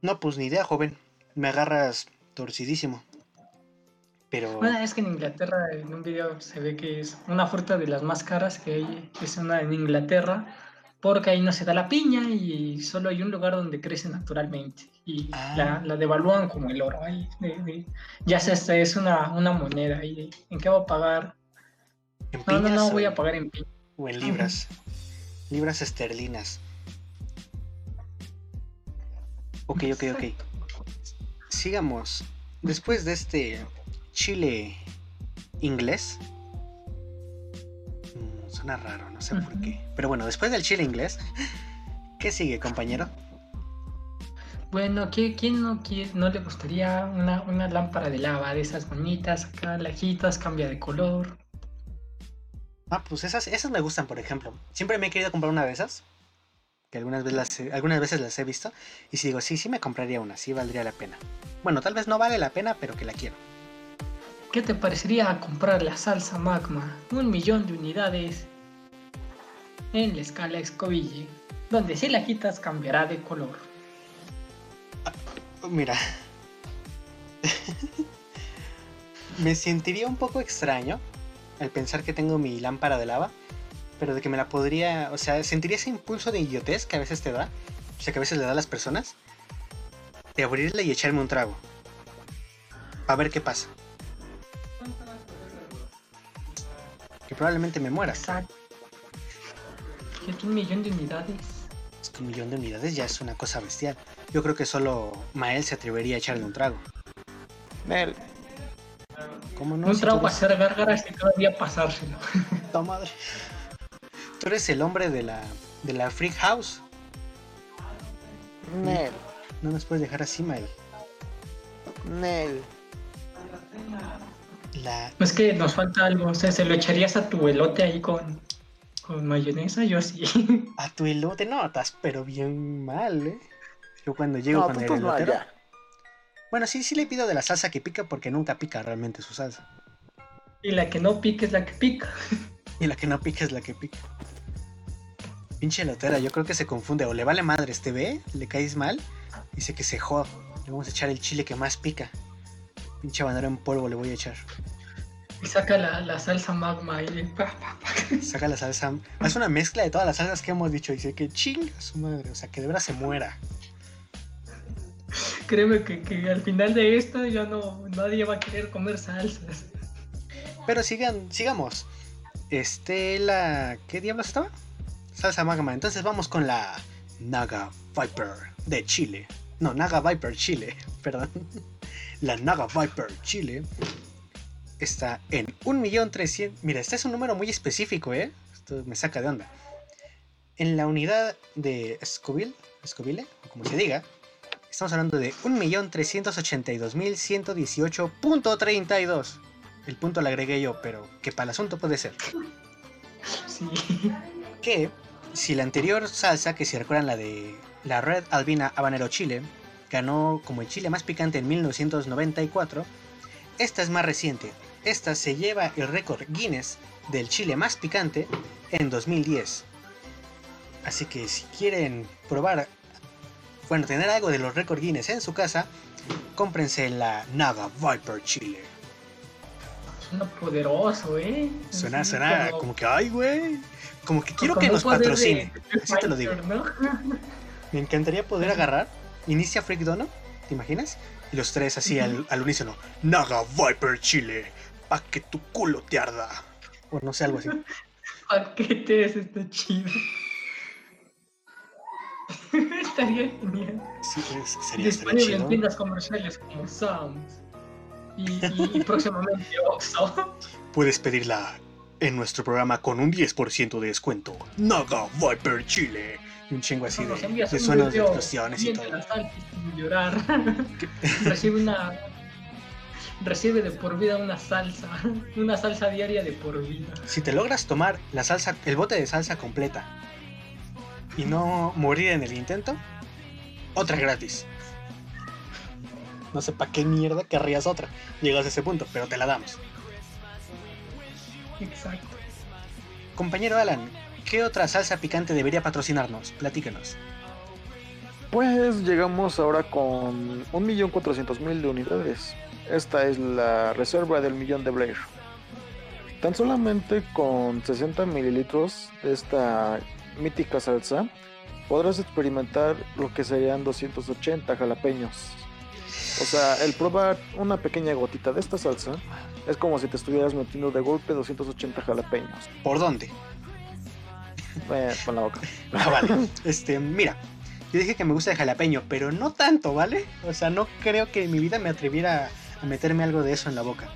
No, pues ni idea, joven. Me agarras torcidísimo. Pero. Bueno, es que en Inglaterra, en un video se ve que es una fruta de las más caras que hay, es una en Inglaterra, porque ahí no se da la piña y solo hay un lugar donde crece naturalmente. Y Ah. la, la devalúan como el oro. Ahí, de- de- ya se es una, una moneda. de- ¿En qué voy a pagar? ¿En No, no, no, voy a pagar en. O en libras. Libras esterlinas. Ok, ok, ok. Sigamos. Después de este chile inglés. Mm, Suena raro, no sé por qué. Pero bueno, después del chile inglés, ¿qué sigue, compañero? Bueno, ¿qui- ¿quién no, quiere, no le gustaría una, una lámpara de lava de esas bonitas acá, lajitas, cambia de color? Ah, pues esas, esas me gustan, por ejemplo. Siempre me he querido comprar una de esas. Que algunas veces, las, he- algunas veces las he visto. Y si digo, sí, sí me compraría una, sí valdría la pena. Bueno, tal vez no vale la pena, pero que la quiero. ¿Qué te parecería comprar la salsa magma? Un millón de unidades en la escala Scoville, donde si la quitas cambiará de color. Mira. me sentiría un poco extraño al pensar que tengo mi lámpara de lava, pero de que me la podría, o sea, sentiría ese impulso de idiotez que a veces te da, o sea, que a veces le da a las personas, de abrirla y echarme un trago. A ver qué pasa. Que probablemente me muera. Exacto. ¿Qué un millón de unidades? Es que un millón de unidades ya es una cosa bestial. Yo creo que solo Mael se atrevería a echarle un trago. Nel, ¿Cómo no? un Si trago eres- hacer gárgaras y todavía pasárselo. ¡Ta madre! Tú eres el hombre de la, de la Freak House. Nel, No nos puedes dejar así, Mael. Nel. La... Es que nos falta algo, o sea, ¿se lo echarías a tu elote ahí con, con mayonesa? Yo sí. A tu elote no, estás pero bien mal, ¿eh? Yo cuando llego No, con tú el elotero... Bueno, sí, sí le pido de la salsa que pica porque nunca pica realmente su salsa. y la que no pica es la que pica. Y la que no pica es la que pica. Pinche elotera, yo creo que se confunde. O le vale madres, te ve, le caes mal, dice que se joda. Le vamos a echar el chile que más pica. Pinche bandera en polvo le voy a echar. Y saca la, la salsa magma y pa, pa, pa. Saca la salsa. Es una mezcla de todas las salsas que hemos dicho. Dice que chinga su madre. O sea, que de verdad se muera. Créeme que, al final de esto ya no nadie va a querer comer salsas. Pero sigan, sigamos. Este, la. ¿Qué diablos estaba? Salsa magma. Entonces vamos con la Naga Viper de Chile. No, Naga Viper Chile. Perdón. La Naga Viper Chile está en 1.300.000. Mira, este es un número muy específico, ¿eh? Esto me saca de onda. En la unidad de Scoville, Scoville, como se diga, estamos hablando de 1.382.118.32. El punto lo agregué yo, pero que para el asunto puede ser. Sí. Que si la anterior salsa, que si recuerdan la de la Red Albina Habanero Chile, ganó como el chile más picante en 1994, esta es más reciente. Esta se lleva el récord Guinness del chile más picante en 2010. Así que si quieren probar, bueno, tener algo de los récord Guinness en su casa, cómprense la Naga Viper Chile. Suena poderoso, ¿eh? Suena, suena como- como que, ay, güey. Como que quiero como que nos patrocine. de Así te lo digo. Me encantaría poder agarrar, inicia Freak Dono, ¿te imaginas? Y los tres así al, al unísono. Naga Viper Chile, pa' que tu culo te arda. O no sé, algo así. Paquetes, está chido. Estaría genial. Sí, es- sería, Disponible en tiendas comerciales como Sam's y, y- y próximamente Oxxo. Puedes pedirla en nuestro programa con un 10% de descuento. Naga Viper Chile. Y un chingo así de, Nos de suenos de explosiones y mientras todo. la salsa sin llorar. Recibe una. Recibe de por vida una salsa. Una salsa diaria de por vida. Si te logras tomar la salsa, el bote de salsa completa y no morir en el intento, otra gratis. No sé para qué mierda querrías otra. Llegas a ese punto, pero te la damos. Exacto. Compañero Alan, ¿qué otra salsa picante debería patrocinarnos? Platícanos. Pues llegamos ahora con 1.400.000 de unidades. Esta es la reserva del millón de Blair. Tan solamente con 60 mililitros de esta mítica salsa podrás experimentar lo que serían 280 jalapeños. O sea, el probar una pequeña gotita de esta salsa es como si te estuvieras metiendo de golpe 280 jalapeños. ¿Por dónde? Eh, con la boca. Ah, vale. Este, mira, yo dije que me gusta el jalapeño, pero no tanto, ¿vale? O sea, no creo que en mi vida me atreviera a meterme algo de eso en la boca.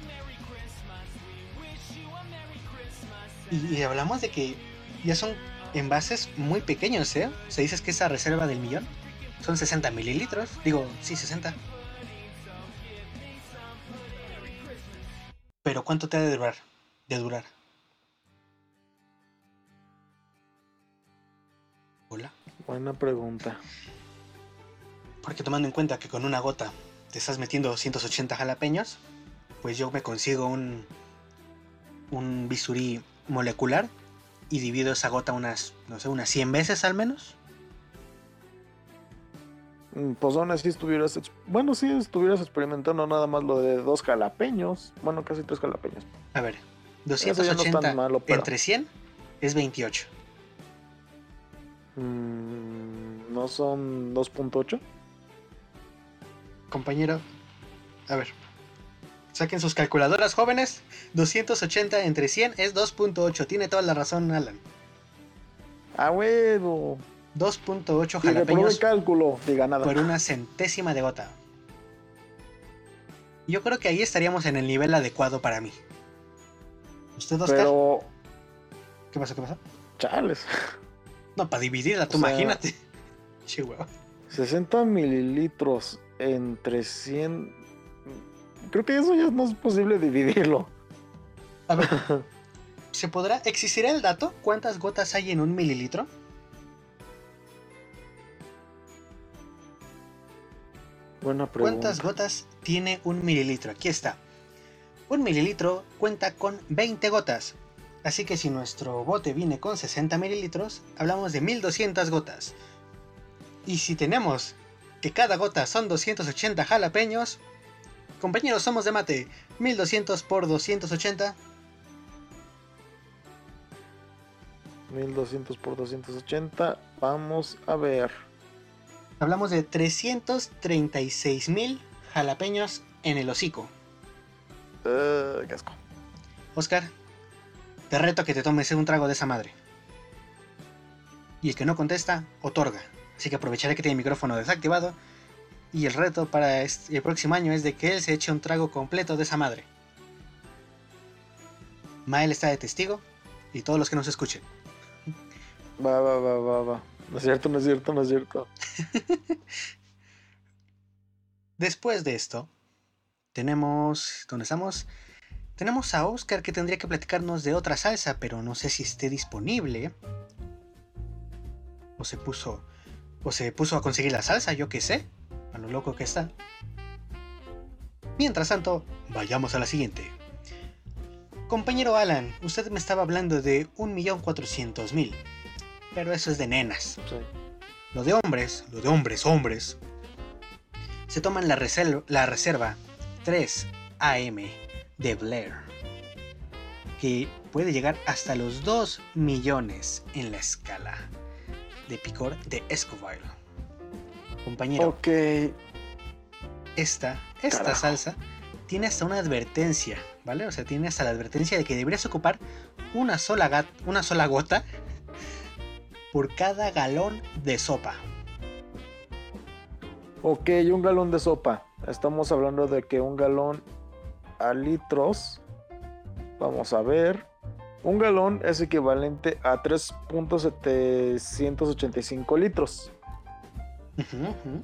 Y, y hablamos de que ya son envases muy pequeños, ¿eh? O sea, dices que esa reserva del millón son 60 mililitros. Digo, sí, 60. Pero ¿cuánto te ha de durar? De durar. Hola. Buena pregunta. Porque tomando en cuenta que con una gota te estás metiendo 280 jalapeños, pues yo me consigo un, un bisturí molecular y divido esa gota unas, no sé, unas 100 veces al menos. Mm, Pues aún así estuvieras, bueno, sí estuvieras experimentando nada más lo de dos jalapeños, bueno, casi tres jalapeños. A ver, Eso ya no es 280 tan malo, pero entre 100 es 28. mm, no son 2.8. Compañero, a ver. Saquen sus calculadoras jóvenes. 280 entre 100 es 2.8. Tiene toda la razón, Alan. ¡A huevo! 2.8 Y reprobé jalapeños cálculo, diga nada. por una centésima de gota. Yo creo que ahí estaríamos en el nivel adecuado para mí. ¿Usted, Oscar? Pero, ¿Qué pasó? ¿Qué pasó? chales, No, para dividirla, tú O sea- imagínate. Che, hueva. 60 mililitros entre 100. Creo que eso ya no es posible dividirlo. A ver, ¿se podrá? ¿Existirá el dato? ¿Cuántas gotas hay en un mililitro? Buena pregunta. ¿Cuántas gotas tiene un mililitro? Aquí está. Un mililitro cuenta con 20 gotas. Así que si nuestro bote viene con 60 mililitros, hablamos de 1200 gotas. Y si tenemos que cada gota son 280 jalapeños, compañeros, somos de mate. 1200 por 280, 1200 por 280. Vamos a ver. hablamos de 336 mil jalapeños en el hocico. Eh, qué asco. Oscar, te reto a que te tomes un trago de esa madre. Y el que no contesta, otorga. Así que aprovecharé que tiene el micrófono desactivado. Y el reto para este- el próximo año es de que él se eche un trago completo de esa madre. Mael está de testigo y todos los que nos escuchen. Va, va, va, va, va. No es cierto, no es cierto, no es cierto. Después de esto, tenemos. ¿Dónde estamos? Tenemos a Oscar que tendría que platicarnos de otra salsa, pero no sé si esté disponible. O se puso. O se puso a conseguir la salsa, yo qué sé. A lo loco que está. Mientras tanto, vayamos a la siguiente. Compañero Alan, usted me estaba hablando de 1.400.000. Pero eso es de nenas. Sí. Lo de hombres, lo de hombres, hombres, se toman la, resel- la reserva 3 AM de Blair, que puede llegar hasta los 2 millones en la escala de picor de Escoville. Compañero, Ok. esta, esta Carajo. salsa tiene hasta una advertencia, ¿vale? O sea, tiene hasta la advertencia de que deberías ocupar una sola, gat- una sola gota por cada galón de sopa. Ok, un galón de sopa. Estamos hablando de que un galón a litros. Vamos a ver. Un galón es equivalente a 3.785 litros.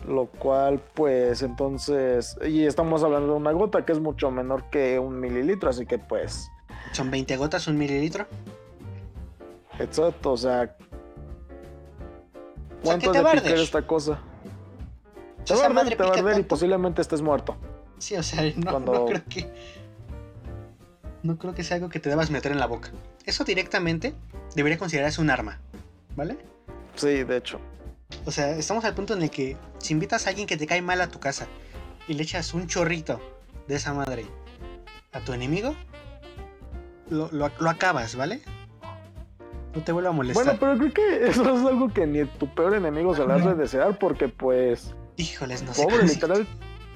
Lo cual, pues, entonces. Y estamos hablando de una gota que es mucho menor que un mililitro. Así que, pues. Son 20 gotas, un mililitro. Exacto, o sea. O sea, ¿Cuánto te de picar esta cosa? O Te sea, va a arder, y posiblemente estés muerto. Sí, o sea, no, Cuando- no creo que. No creo que sea algo que te debas meter en la boca. Eso directamente debería considerarse un arma. ¿Vale? Sí, de hecho. O sea, estamos al punto en el que si invitas a alguien que te cae mal a tu casa y le echas un chorrito de esa madre a tu enemigo, lo, lo, lo acabas, ¿vale? No te vuelva a molestar. Bueno, pero creo que eso es algo que ni tu peor enemigo se le hace desear porque pues... Híjoles, no sé. Pobre, cómo- literal,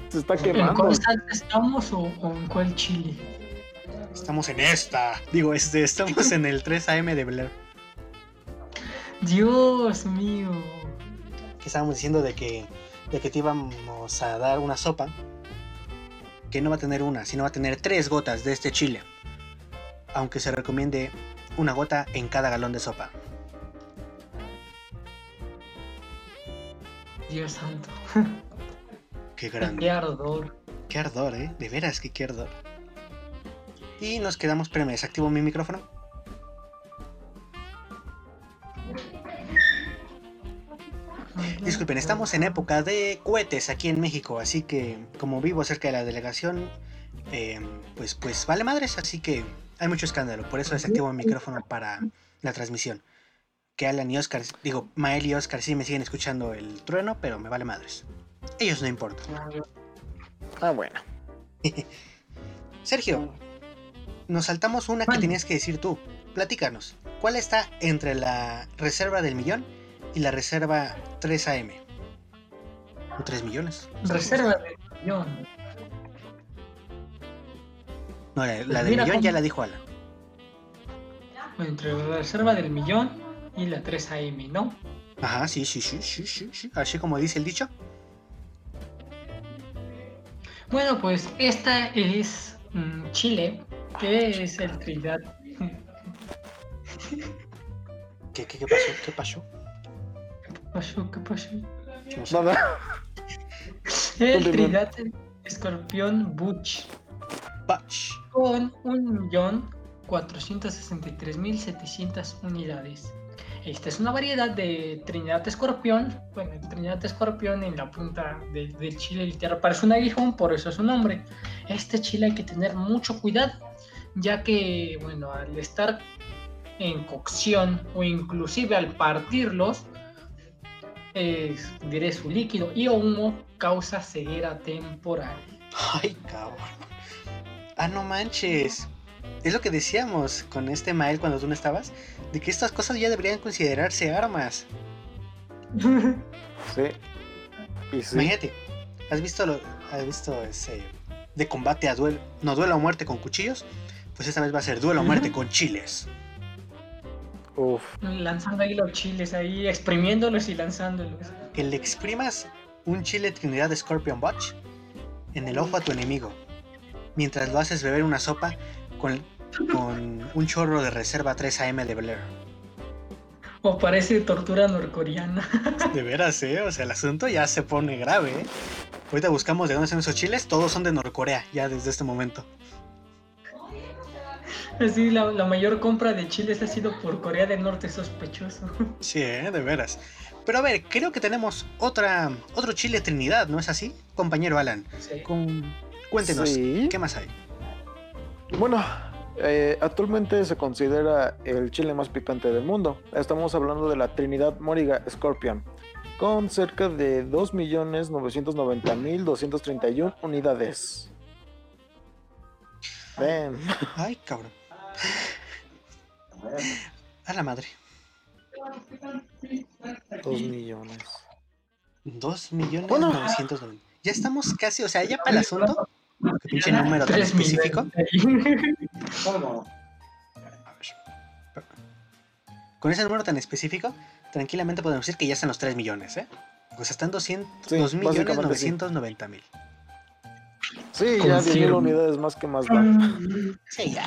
se está ¿En quemando. cuál salsa estamos o, o en cuál chile? Estamos en esta. Digo, este, estamos en el 3 AM de Blair. Dios mío. Que estábamos diciendo de que, de que te íbamos a dar una sopa. Que no va a tener una, sino va a tener tres gotas de este chile. Aunque se recomiende una gota en cada galón de sopa. Dios santo. Qué Qué grande. ardor. Qué ardor, ¿eh? De veras que qué ardor. Y nos quedamos, espérame, desactivo mi micrófono. Disculpen, estamos en época de cohetes aquí en México, así que como vivo cerca de la delegación, eh, pues, pues vale madres, así que hay mucho escándalo. Por eso desactivo mi micrófono para la transmisión. Que Alan y Oscar, digo, Mael y Oscar sí me siguen escuchando el trueno, pero me vale madres. Ellos no importan. Ah, bueno. Sergio, nos saltamos una que tenías que decir tú. Platícanos, ¿cuál está entre la reserva del millón y la reserva 3 AM? ¿O 3 millones? Reserva de millón. No, la, la Pues del millón cómo- ya la dijo Alan. Entre la reserva del millón y la 3 AM, ¿no? Ajá, sí, sí, sí, sí, sí, sí. Así como dice el dicho. Bueno, pues esta es mm, Chile, que es el Trinidad. ¿Qué, qué, qué pasó? ¿Qué pasó? ¿Qué pasó? ¿Qué pasó? No sé. Nada. El. Trinidad Escorpión Butch Bach. con 1.463.700 unidades. Esta es una variedad de Trinidad Escorpión. Bueno, el Trinidad Escorpión en la punta de- del chile literal parece un aguijón, por eso es su nombre. Este chile hay que tener mucho cuidado, ya que, bueno, al estar en cocción o inclusive al partirlos, eh, diré su líquido y humo causa ceguera temporal. Ay, cabrón. Ah, no manches. Es lo que decíamos con este Mael cuando tú no estabas, de que estas cosas ya deberían considerarse armas. Sí. Y sí. Imagínate, ¿has visto lo, has visto ese de combate a duelo, no duelo a muerte con cuchillos? Pues esta vez va a ser duelo a muerte con chiles. Uf. lanzando ahí los chiles, ahí exprimiéndolos y lanzándolos. Que le exprimas un chile Trinidad Scorpion Botch en el ojo a tu enemigo, mientras lo haces beber una sopa con, con un chorro de reserva 3 AM de Blair. O parece tortura norcoreana. De veras, ¿eh? O sea, el asunto ya se pone grave, ¿eh? Ahorita buscamos de dónde son esos chiles, todos son de Norcorea, ya desde este momento. Así, la, la mayor compra de chiles ha sido por Corea del Norte, sospechoso. Sí, ¿eh? de veras. Pero a ver, creo que tenemos otra, otro chile Trinidad, ¿no es así? Compañero Alan, Sí. con... cuéntenos, Sí. ¿qué más hay? Bueno, eh, actualmente se considera el chile más picante del mundo. Estamos hablando de la Trinidad Moriga Scorpion, con cerca de 2.990.231 unidades. Ven. Ay, cabrón. A la madre. 2 millones. 2 millones Bueno. 990. Ya estamos casi, o sea, ya para el asunto. Qué pinche número tan específico. ver. Con ese número tan específico, tranquilamente podemos decir que ya están los 3 millones, ¿eh? Pues están 200, Sí, 2 millones básicamente sí. 990 mil. Sí, ya 10.000 Confirmo. unidades más que más da. Sí, ya.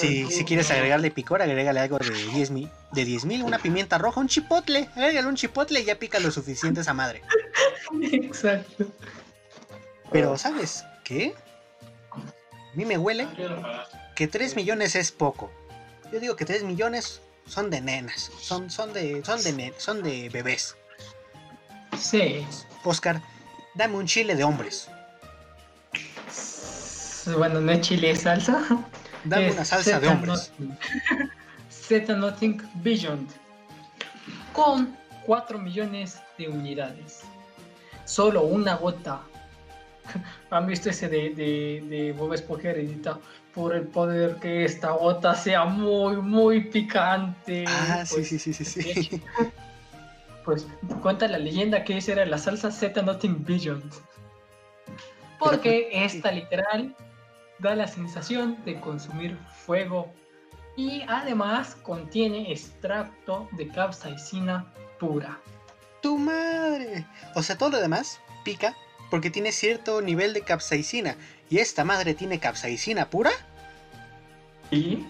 Si, si quieres agregarle picor, agrégale algo de 10 mil, de 10 mil, una pimienta roja, un chipotle, agrégale un chipotle y ya pica lo suficiente esa madre. Exacto. Pero, ¿sabes qué? A mí me huele que 3 millones es poco. Yo digo que 3 millones son de nenas, son, son, de, son, de, son de bebés. Sí. Oscar, dame un chile de hombres. Bueno, no es chile, es salsa. Dame Es una salsa de hombres. Nothing. Zeta Nothing Beyond. Con 4 millones de unidades. Solo una gota. ¿Han visto ese de, de, de Bob Esponja Heredita? Por el poder que esta gota sea muy, muy picante. Ah, sí, Pues, sí, sí, sí, sí. Pues cuenta la leyenda que esa era la salsa Z Nothing Vision. Porque ¿por qué? esta literal da la sensación de consumir fuego y además contiene extracto de capsaicina pura. ¡Tu madre! O sea, todo lo demás pica porque tiene cierto nivel de capsaicina. ¿Y esta madre tiene capsaicina pura? ¿Y?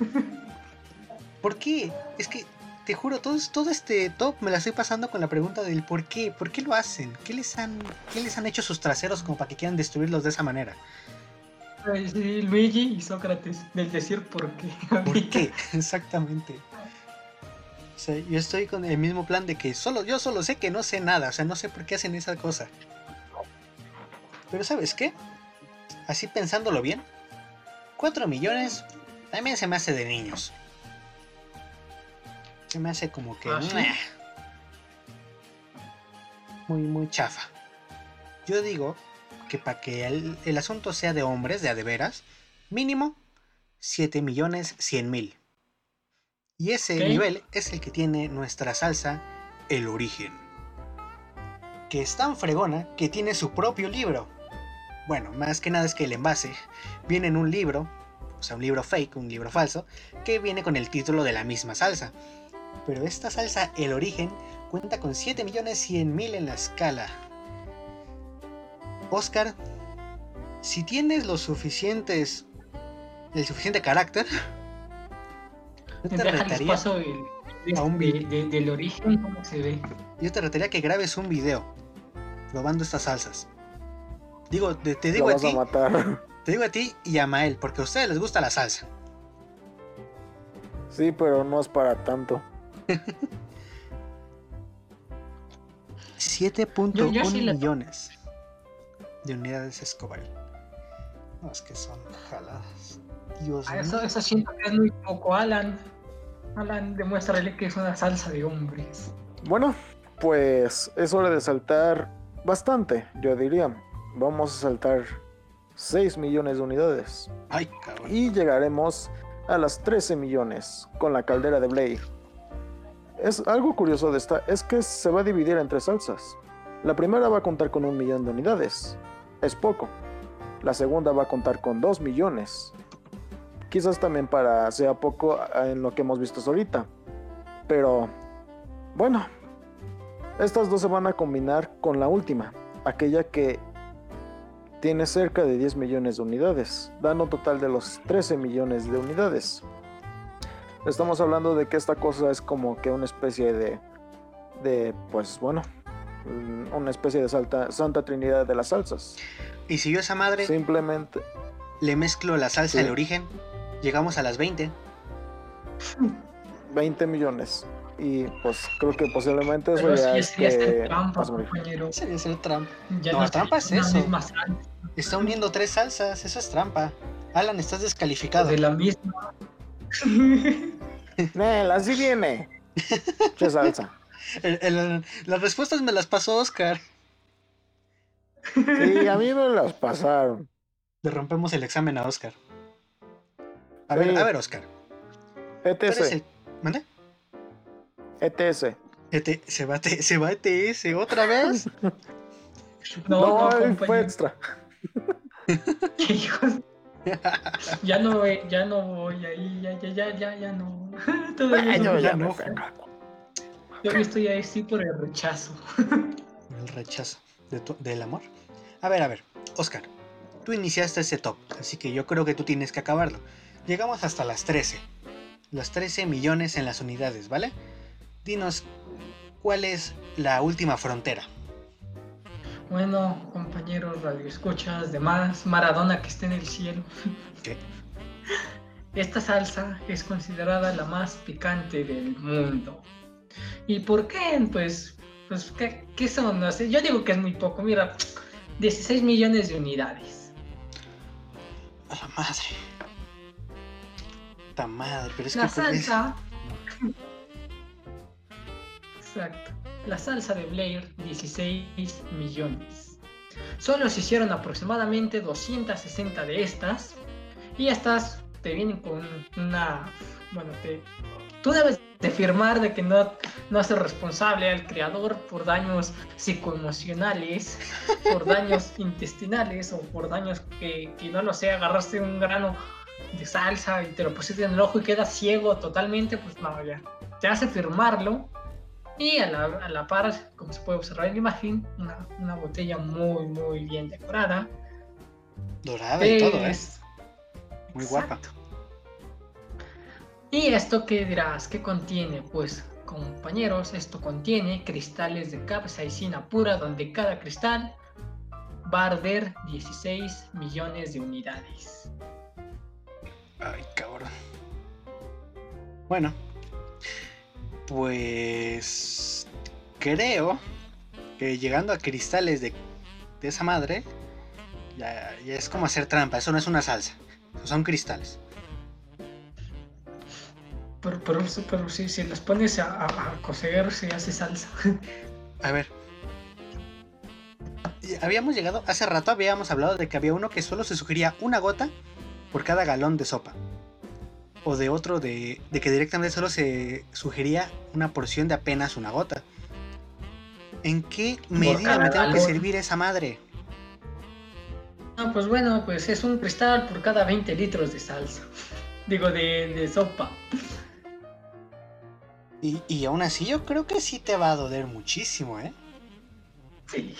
¿Por qué? Es que, te juro, todo, todo este top me la estoy pasando con la pregunta del por qué. ¿Por qué lo hacen? ¿Qué les han, qué les han hecho sus traseros como para que quieran destruirlos de esa manera? Sí, Luigi y Sócrates, del decir por qué. ¿Por qué? Exactamente. O sea, yo estoy con el mismo plan de que solo, yo solo sé que no sé nada, o sea, no sé por qué hacen esa cosa. Pero ¿sabes qué? Así pensándolo bien, 4 millones también se me hace de niños. Se me hace como que... ¿Ah. Muy, muy chafa. Yo digo que para que el, el asunto sea de hombres, de a de veras, mínimo 7 millones 100 mil. Y ese nivel es el que tiene nuestra salsa El Origen. Que es tan fregona que tiene su propio libro. Bueno, más que nada es que el envase viene en un libro, o sea, un libro fake, un libro falso, que viene con el título de la misma salsa. Pero esta salsa El Origen cuenta con 7 millones 100 mil en la escala. Oscar, si tienes los suficientes, el suficiente carácter, yo te retaría, a un de- del origen, cómo se ve. yo te retaría que grabes un video probando estas salsas. Digo, te, te Lo digo a vas a ti, matar. te digo a ti y a Mael, porque a ustedes les gusta la salsa. Sí, pero no es para tanto. 7.1 Yo- yo sí la- millones de unidades Escobar. No, es que son jaladas. Dios Ah, Eso, eso siento que es muy poco, Alan. Alan, demuéstrale que es una salsa de hombres. Bueno, pues es hora de saltar bastante, yo diría. Vamos a saltar 6 millones de unidades. Ay, cabrón. Y llegaremos a las 13 millones con la caldera de Blair. Es algo curioso de esta es que se va a dividir en tres salsas. La primera va a contar con un millón de unidades. Es poco. La segunda va a contar con 2 millones. Quizás también para sea poco en lo que hemos visto ahorita. Pero bueno, estas dos se van a combinar con la última, aquella que tiene cerca de 10 millones de unidades, dando total de los 13 millones de unidades. Estamos hablando de que esta cosa es como que una especie de, de pues bueno, una especie de salta- Santa Trinidad de las salsas. Y si yo esa madre Simplemente, le mezclo la salsa Sí. del origen, llegamos a las 20. 20 millones. Y pues creo que posiblemente eso Pero ya sí es que... trampa. Sería ser trampa. Ya No, es trampa es una eso. misma salsa, Está uniendo tres salsas, eso es trampa. Alan, estás descalificado. de la misma. Nel, así viene. Che salsa. El- el- las respuestas me las pasó Oscar. Sí, a mí me las pasaron. Le rompemos el examen a Oscar. A Sí. ver, a ver, Oscar. ETS. el. ¿Mande? ETS. ET se, va, T- se va ETS otra vez. No, No, no, fue extra. Hijos. Ya no, ya no voy ahí, ya, ya, ya, ya, ya no. Todavía Ay, no, ya ya no, no. Todavía estoy ahí sí por el rechazo. El rechazo de tu- del amor. A ver, a ver, Oscar. Tú iniciaste ese top, así que yo creo que tú tienes que acabarlo. Llegamos hasta las 13. Los 13 millones en las unidades, ¿vale? Dinos, ¿cuál es la última frontera? Bueno, compañeros radioescuchas, demás, Maradona que esté en el cielo. ¿Qué? Esta salsa es considerada la más picante del mundo. ¿Y por qué? Pues, pues ¿qué, qué son? No sé, Yo digo que es muy poco. Mira, 16 millones de unidades. A la madre. Ta madre, pero es la que. salsa. Exacto. la salsa de Blair 16 millones. Solo se hicieron aproximadamente 260 de estas y estas te vienen con una, bueno, te, tú debes de firmar de que no, no haces responsable al creador por daños psicoemocionales, por daños intestinales o por daños que, que no lo sé, agarraste un grano de salsa y te lo pusiste en el ojo y quedas ciego totalmente, pues no, ya. Te hace firmarlo y a la, a la par, como se puede observar en la imagen, una, una botella muy, muy bien decorada. Dorada y todo, ¿eh? Muy guapa. ¿Y esto qué dirás? ¿Qué contiene? Pues, compañeros, esto contiene cristales de capsaicina pura, donde cada cristal va a arder 16 millones de unidades. Ay, cabrón. Bueno, pues creo que llegando a cristales de, de esa madre, ya, ya, es como hacer trampa. Eso no es una salsa, son cristales. Pero, pero, pero si, si las pones a, a, coser, se hace salsa. A ver. Habíamos llegado, hace rato habíamos hablado de que había uno que solo se sugería una gota por cada galón de sopa. O de otro de, de que directamente solo se sugería una porción de apenas una gota. ¿En qué medida me tengo que servir esa madre? Ah, pues bueno, pues es un cristal por cada 20 litros de salsa. Digo, de, de sopa. Y, y, aún así yo creo que sí te va a doler muchísimo, ¿eh? Sí.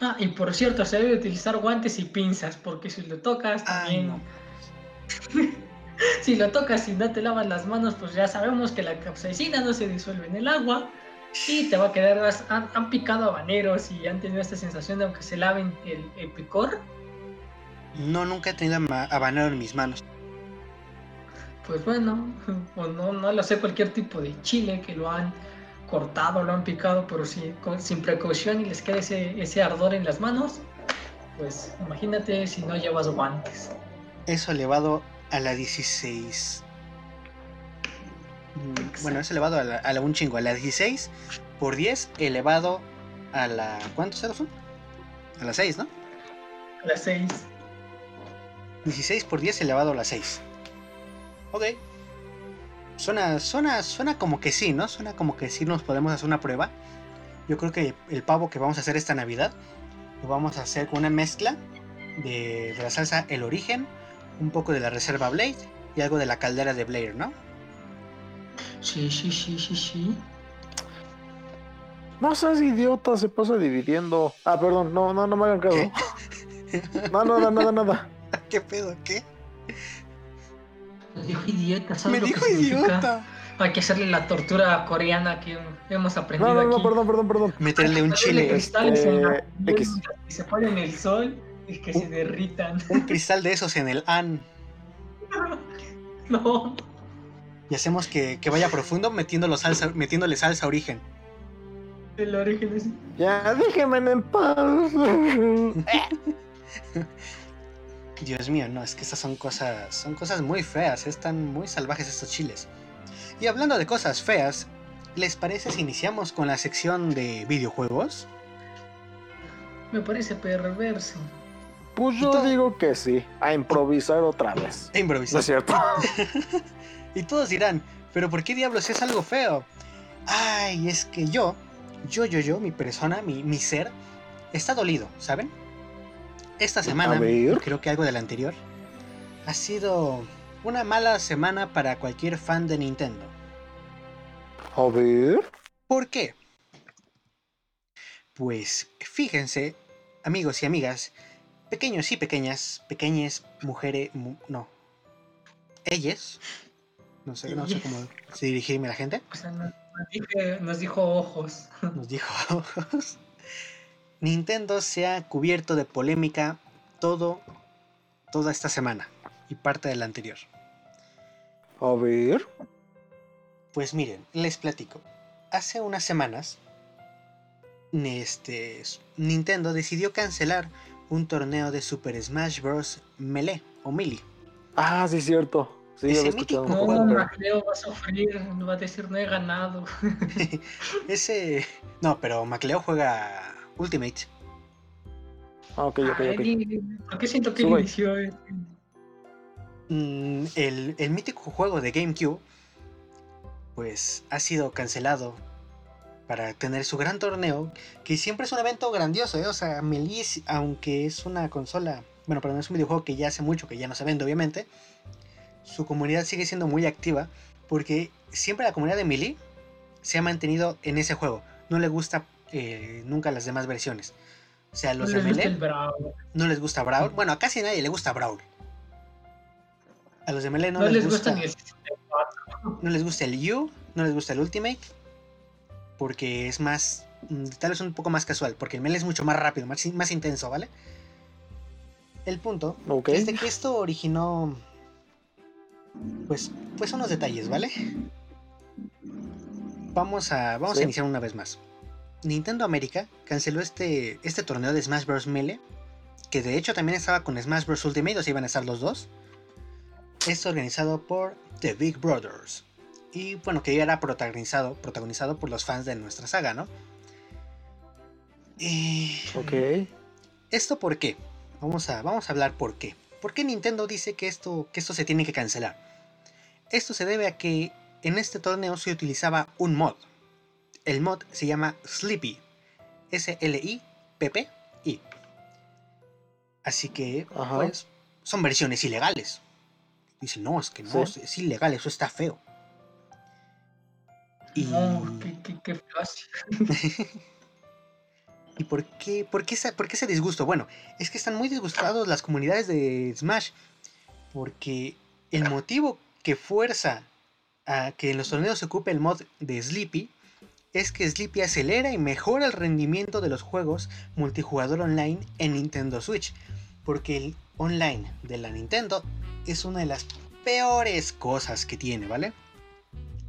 Ah, y por cierto, se debe utilizar guantes y pinzas, porque si lo tocas también... Ay, no. si lo tocas y no te lavas las manos, pues ya sabemos que la capsaicina no se disuelve en el agua y te va a quedar... Han, han picado habaneros y han tenido esta sensación de aunque se laven el, el picor. No, nunca he tenido habanero en mis manos pues bueno, o no, no lo sé, cualquier tipo de chile que lo han cortado, lo han picado, pero si, con, sin precaución y les queda ese, ese ardor en las manos, pues imagínate si no llevas guantes. Eso elevado a la 16. Exacto. Bueno, es elevado a la, a la, un chingo, a la 16 por 10 elevado a la... ¿Cuántos ceros son? A la 6, ¿no? A la 6. 16 por 10 elevado a la 6. Ok. Suena, suena, suena como que sí, ¿no? Suena como que sí nos podemos hacer una prueba. Yo creo que el pavo que vamos a hacer esta Navidad lo vamos a hacer con una mezcla de, de la salsa El Origen, un poco de la Reserva Blade y algo de la caldera de Blair, ¿no? Sí, sí, sí, sí, sí. No seas idiota, se pasa dividiendo. Ah, perdón, no, no, no me hagan caso. ¿Qué? No, no, no, nada, nada. ¿Qué pedo? ¿Qué? Me dijo idiota, ¿sabes Me lo dijo que idiota. Hay que hacerle la tortura coreana que hemos aprendido No, no, no, aquí. perdón, perdón, perdón. Meterle un chile, cristales este, en la X. que se ponen en el sol y que se Un- derritan. un cristal de esos en el an. No, Y hacemos que, que vaya profundo metiéndolo salsa, metiéndole salsa origen. el origen es. Ya, déjenme en paz. Dios mío, no, es que estas son cosas, son cosas muy feas, están muy salvajes estos chiles. Y hablando de cosas feas, ¿les parece si iniciamos con la sección de videojuegos? Me parece perverso. Pues yo todo- digo que sí. A improvisar otra vez. No improvisar. es cierto. Y todos dirán, ¿pero por qué diablos es algo feo? Ay, es que yo, yo, yo, yo, mi persona, mi, mi ser, está dolido, ¿saben? Esta semana, creo que algo del anterior, ha sido una mala semana para cualquier fan de Nintendo. A ver. ¿Por qué? Pues fíjense, amigos y amigas, pequeños y pequeñas, pequeñas mujeres, mu- no, ellas, no sé, no sé cómo dirigirme a la gente, O sea, nos, nos dije- nos dijo ojos. nos dijo. Nintendo se ha cubierto de polémica todo, toda esta semana y parte de la anterior. A ver. Pues miren, les platico. Hace unas semanas, este, Nintendo decidió cancelar un torneo de Super Smash Bros. Melee o Melee. Ah, sí, cierto. Sí, Ese mítico No, juego. pero- Macleo va a sufrir, va a decir no he ganado. Ese. No, pero Macleo juega Ultimate. Ah, ok, ok, ok. ¿Por qué siento que inició? eh? Mm, el, el mítico juego de GameCube, pues ha sido cancelado para tener su gran torneo, que siempre es un evento grandioso, ¿eh? O sea, Melee, aunque es una consola, bueno, pero no es un videojuego que ya hace mucho, que ya no se vende, obviamente, su comunidad sigue siendo muy activa, porque siempre la comunidad de Melee se ha mantenido en ese juego. No le gusta eh, nunca las demás versiones. O sea, los No de les gusta Melee no les gusta Brawl. Bueno, a casi nadie le gusta Brawl. A los de Melee no, No, les, les gusta, gusta ni el 64. no les gusta el U, no les gusta el Ultimate, porque es más, mm, tal vez un poco más casual, porque el Melee es mucho más rápido, más, más intenso, ¿vale? El punto Ok. es de que esto originó, pues, pues unos detalles, ¿vale? Vamos a, vamos a iniciar una vez más. Nintendo América canceló este, este torneo de Smash Bros. Melee, que de hecho también estaba con Smash Bros. Ultimate, o sea, iban a estar los dos. Es organizado por The Big Brothers. Y bueno, que era protagonizado, protagonizado por los fans de nuestra saga, ¿no? Y... Ok. ¿Esto por qué? Vamos a, vamos a hablar por qué. ¿Por qué Nintendo dice que esto, que esto se tiene que cancelar? Esto se debe a que en este torneo se utilizaba un mod. El mod se llama Sleepy. S-L-I-P-P-I. Así que, Ajá. pues, son versiones ilegales. Dicen, no, es que no, Sí. es ilegal, eso está feo. Y... No, qué, qué, qué fácil. ¿Y por qué, por, qué ese, por qué ese disgusto? Bueno, es que están muy disgustados las comunidades de Smash. Porque el motivo que fuerza a que en los torneos se ocupe el mod de Sleepy es que Sleepy acelera y mejora el rendimiento de los juegos multijugador online en Nintendo Switch. Porque el online de la Nintendo es una de las peores cosas que tiene, ¿vale?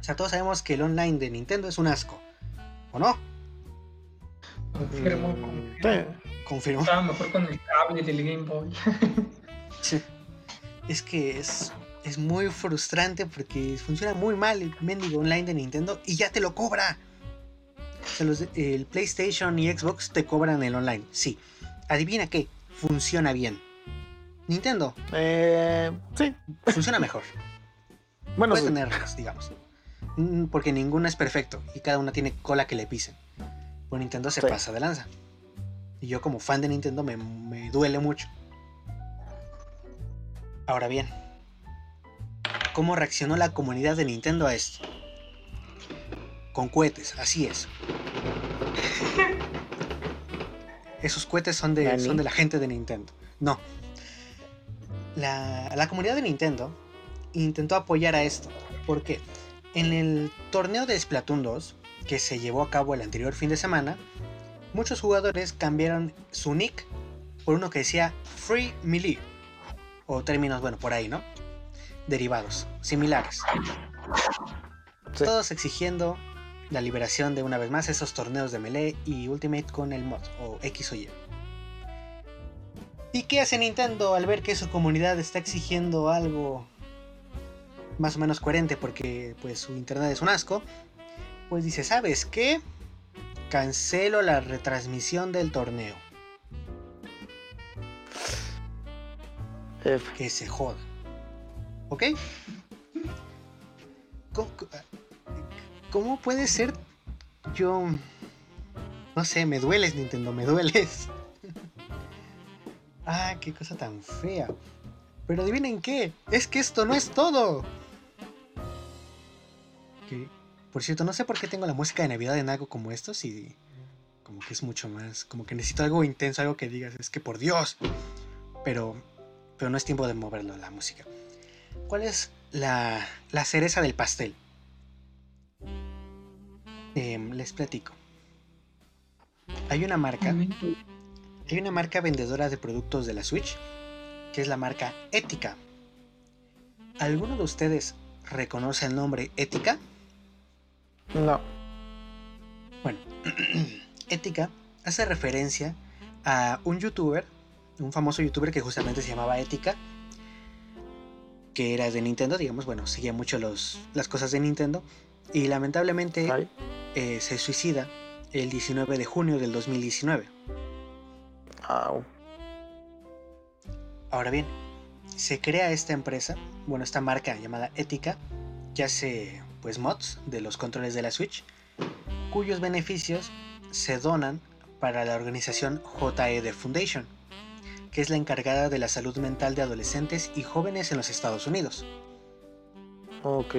O sea, todos sabemos que el online de Nintendo es un asco. ¿O no? Confirmo, Mm, confirmo. Confirmo. Estaba mejor con el cable del Game Boy. Sí. Es que es, es muy frustrante porque funciona muy mal el mendigo online de Nintendo y ya te lo cobra. Los el PlayStation y Xbox te cobran el online. Sí. Adivina qué. Funciona bien. Nintendo Eh, sí. funciona mejor. Bueno, Puede tener digamos. Mm, Porque ninguno es perfecto y cada una tiene cola que le pisen. Pues Nintendo se Sí. pasa de lanza. Y yo como fan de Nintendo me, me duele mucho. Ahora bien, ¿cómo reaccionó la comunidad de Nintendo a esto? Con cohetes, así es. Esos cohetes son de, son de la gente de Nintendo. No. La, la comunidad de Nintendo intentó apoyar a esto. ¿Por qué? En el torneo de Splatoon 2, que se llevó a cabo el anterior fin de semana, muchos jugadores cambiaron su nick por uno que decía Free Melee. O términos, bueno, por ahí, ¿no? Derivados, similares. Sí. Todos exigiendo la liberación de una vez más esos torneos de Melee y Ultimate con el mod, o X o Y. ¿Y qué hace Nintendo al ver que su comunidad está exigiendo algo más o menos coherente porque pues su internet es un asco? Pues dice, ¿sabes qué? Cancelo la retransmisión del torneo. F. Que se joda. ¿Ok? ¿Cómo, cómo puede ser? Yo... No sé, me dueles Nintendo, me dueles. ah, qué cosa tan fea. Pero adivinen qué, es que esto no es todo. Por cierto, no sé por qué tengo la música de Navidad en algo como esto, si como que es mucho más, como que necesito algo intenso, algo que digas, es que por Dios. Pero, pero no es tiempo de moverlo la música. ¿Cuál es la, la cereza del pastel? Em, les platico. Hay una marca, hay una marca vendedora de productos de la Switch, que es la marca Ética. ¿Alguno de ustedes reconoce el nombre Ética? No. Bueno, Ética hace referencia a un youtuber, un famoso youtuber que justamente se llamaba Ética, que era de Nintendo, digamos, bueno, seguía mucho los, las cosas de Nintendo. Y lamentablemente eh, se suicida el 19 de junio del 2019. au. Ahora bien, se crea esta empresa, bueno, esta marca llamada Ética, que hace pues mods de los controles de la Switch, cuyos beneficios se donan para la organización JED Foundation, que es la encargada de la salud mental de adolescentes y jóvenes en los Estados Unidos. Ok.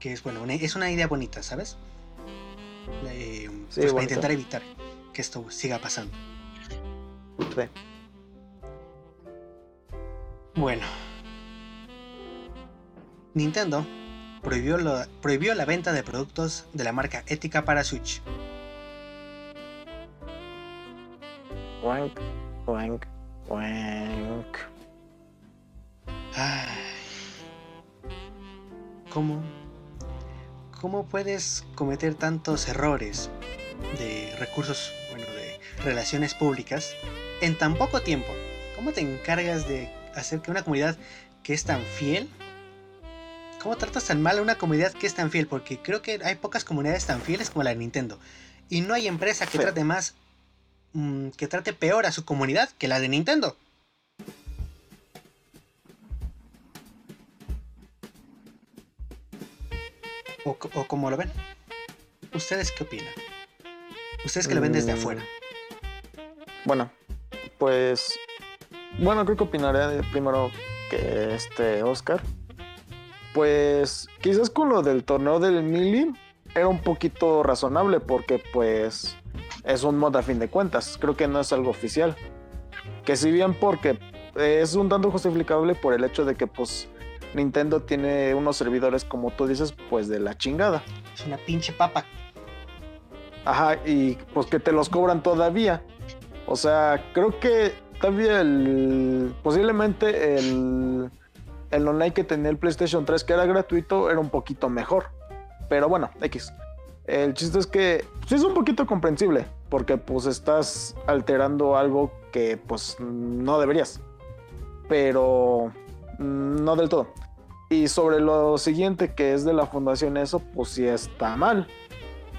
Que es bueno, una- es una idea bonita, ¿sabes? Eh, Sí, pues para intentar evitar que esto siga pasando. Sí. Bueno. Nintendo prohibió, lo- prohibió la venta de productos de la marca Ética para Switch. Wank, wank, wank. Ay. ¿Cómo? ¿Cómo puedes cometer tantos errores de recursos, bueno, de relaciones públicas en tan poco tiempo? ¿Cómo te encargas de hacer que una comunidad que es tan fiel? ¿Cómo tratas tan mal a una comunidad que es tan fiel? Porque creo que hay pocas comunidades tan fieles como la de Nintendo. Y no hay empresa que trate más, mm, que trate peor a su comunidad que la de Nintendo. O, o como lo ven. ¿Ustedes qué opinan? Ustedes que lo ven desde Mm. afuera. Bueno, pues. Bueno, creo que opinaré de- primero que este Oscar. Pues quizás con lo del torneo del Mili era un poquito razonable porque pues es un mod a fin de cuentas. Creo que no es algo oficial. Que si bien porque es un tanto justificable por el hecho de que pues Nintendo tiene unos servidores como tú dices pues de la chingada. Es una pinche papa. Ajá, y pues que te los cobran todavía. O sea, creo que todavía el. Posiblemente el. El online que tenía el PlayStation 3, que era gratuito, era un poquito mejor. Pero bueno, X. El chiste es que sí es un poquito comprensible, porque pues estás alterando algo que pues no deberías. Pero no del todo. Y sobre lo siguiente que es de la fundación, eso pues sí está mal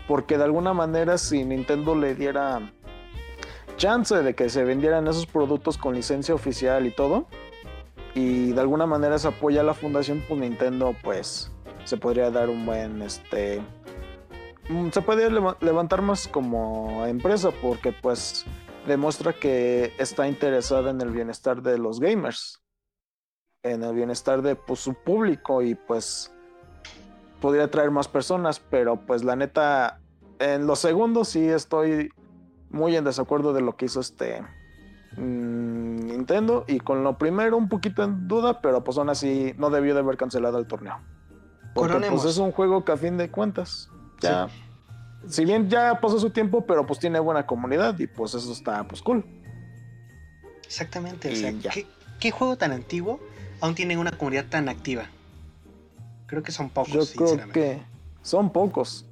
porque de alguna manera si Nintendo le diera chance de que se vendieran esos productos con licencia oficial y todo, y de alguna manera se apoya a la fundación, pues Nintendo pues se podría dar un buen, este, mm, se podría leva- levantar más como empresa porque pues demuestra que está interesada en el bienestar de los gamers, en el bienestar de pues, su público y pues podría atraer más personas, pero pues la neta, en los segundos sí estoy muy en desacuerdo de lo que hizo este mm, Nintendo y con lo primero un poquito en duda, pero pues aún así no debió de haber cancelado el torneo. Porque Coronemos. pues es un juego que a fin de cuentas ya, si bien ya pasó su tiempo, pero pues tiene buena comunidad y pues eso está pues cool. Exactamente. O sea. ¿qué, qué juego tan antiguo aún tiene una comunidad tan activa? Creo que son pocos, Yo creo que son pocos.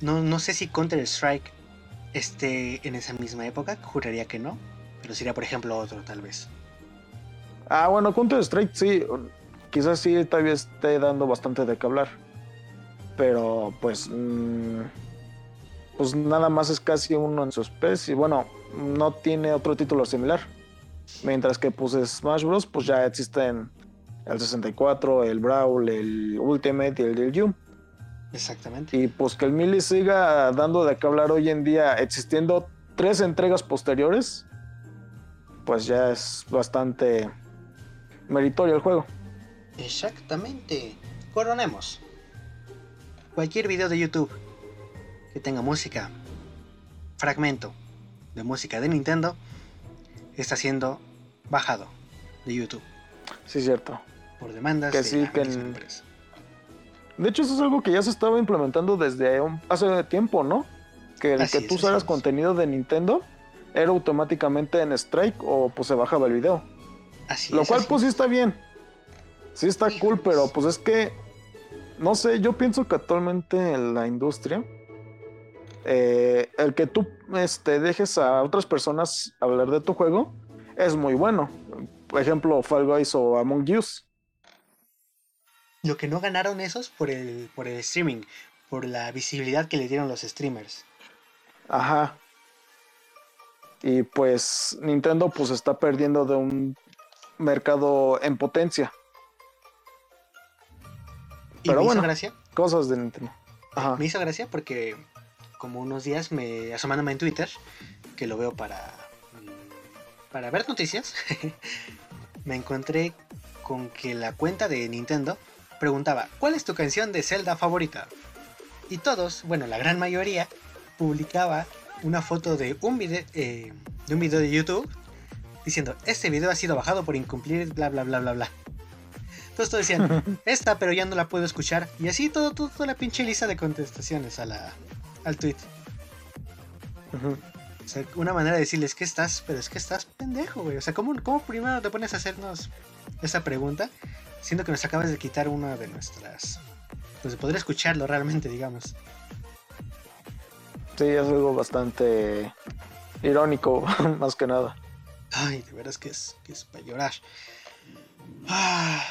No, no sé si Counter Strike esté en esa misma época, juraría que no. Pero sería, por ejemplo, otro, tal vez. Ah, bueno, Counter Strike sí, quizás sí todavía esté dando bastante de qué hablar. Pero pues, mm, pues nada más es casi uno en su especie. Bueno, no tiene otro título similar. Mientras que pues Smash Bros. pues ya existen el 64, el Brawl, el Ultimate y el del You. Exactamente. Y pues que el Melee siga dando de qué hablar hoy en día, existiendo tres entregas posteriores, pues ya es bastante meritorio el juego. Exactamente. Coronemos. Cualquier video de YouTube que tenga música, fragmento de música de Nintendo, está siendo bajado de YouTube Sí, es cierto. por demandas Que de sí, que en- empresa. De hecho, eso es algo que ya se estaba implementando desde un- hace tiempo, ¿no? Que el Así que tú es. contenido de Nintendo era automáticamente en strike o pues se bajaba el video. Así Lo es, cual así pues sí es. está bien. Sí está cool, pero pues es que, no sé, yo pienso que actualmente en la industria, eh, el que tú este, dejes a otras personas hablar de tu juego es muy bueno. por ejemplo, Fall Guys o Among Us. Lo que no ganaron esos por el, por el streaming, por la visibilidad que le dieron los streamers. Ajá. Y pues Nintendo pues está perdiendo de un mercado en potencia. Y Pero me bueno. hizo gracia. Cosas de Nintendo. Ajá. Me hizo gracia porque como unos días me asomándome en Twitter, que lo veo para para ver noticias, me encontré con que la cuenta de Nintendo preguntaba, ¿cuál es tu canción de Zelda favorita? Y todos, bueno, la gran mayoría, publicaba una foto de un video, de un video de YouTube diciendo, este video ha sido bajado por incumplir bla bla bla bla bla. Entonces todos decían, esta pero ya no la puedo escuchar. Y así todo, todo- toda la pinche lista de contestaciones a la, al tweet. O sea, una manera de decirles que estás, pero es que estás pendejo, güey. O sea, ¿cómo, ¿cómo primero te pones a hacernos esa pregunta? Siendo que nos acabas de quitar una de nuestras. Pues de poder escucharlo realmente, digamos. Sí, es algo bastante irónico, más que nada. Ay, de veras que es, que es para llorar. Ah.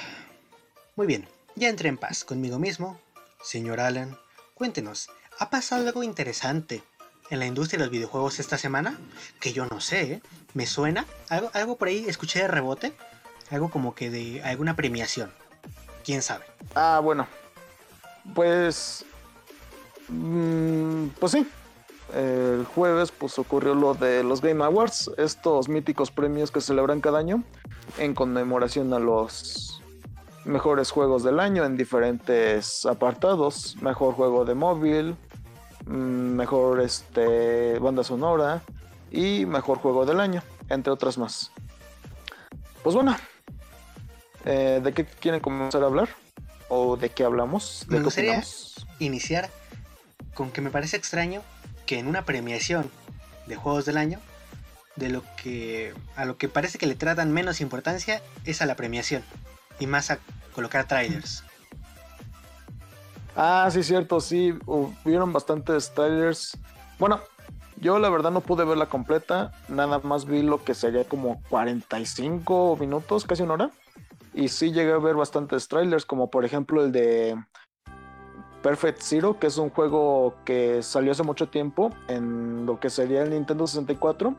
Muy bien, ya entré en paz conmigo mismo. Señor Alan, cuéntenos, ¿ha pasado algo interesante en la industria de los videojuegos esta semana? Que yo no sé, ¿eh? ¿Me suena? ¿Algo, algo por ahí escuché de rebote? Algo como que de alguna premiación. ¿Quién sabe? Ah, bueno. Pues. mm, pues sí. El jueves pues ocurrió lo de los Game Awards, estos míticos premios que celebran cada año en conmemoración a los mejores juegos del año en diferentes apartados, mejor juego de móvil, mm, mejor este banda sonora y mejor juego del año, entre otras más. Pues bueno, eh, ¿de qué quieren comenzar a hablar? ¿O de qué hablamos? ¿De Me gustaría- opinamos? Iniciar con que me parece extraño que en una premiación de juegos del año, de lo que a lo que parece que le tratan menos importancia es a la premiación y más a colocar trailers. Ah, sí, cierto, sí, hubieron bastantes trailers. Bueno, yo la verdad no pude verla completa, nada más vi lo que sería como 45 minutos, casi una hora. Y sí llegué a ver bastantes trailers, como por ejemplo el de Perfect Zero, que es un juego que salió hace mucho tiempo en lo que sería el Nintendo 64.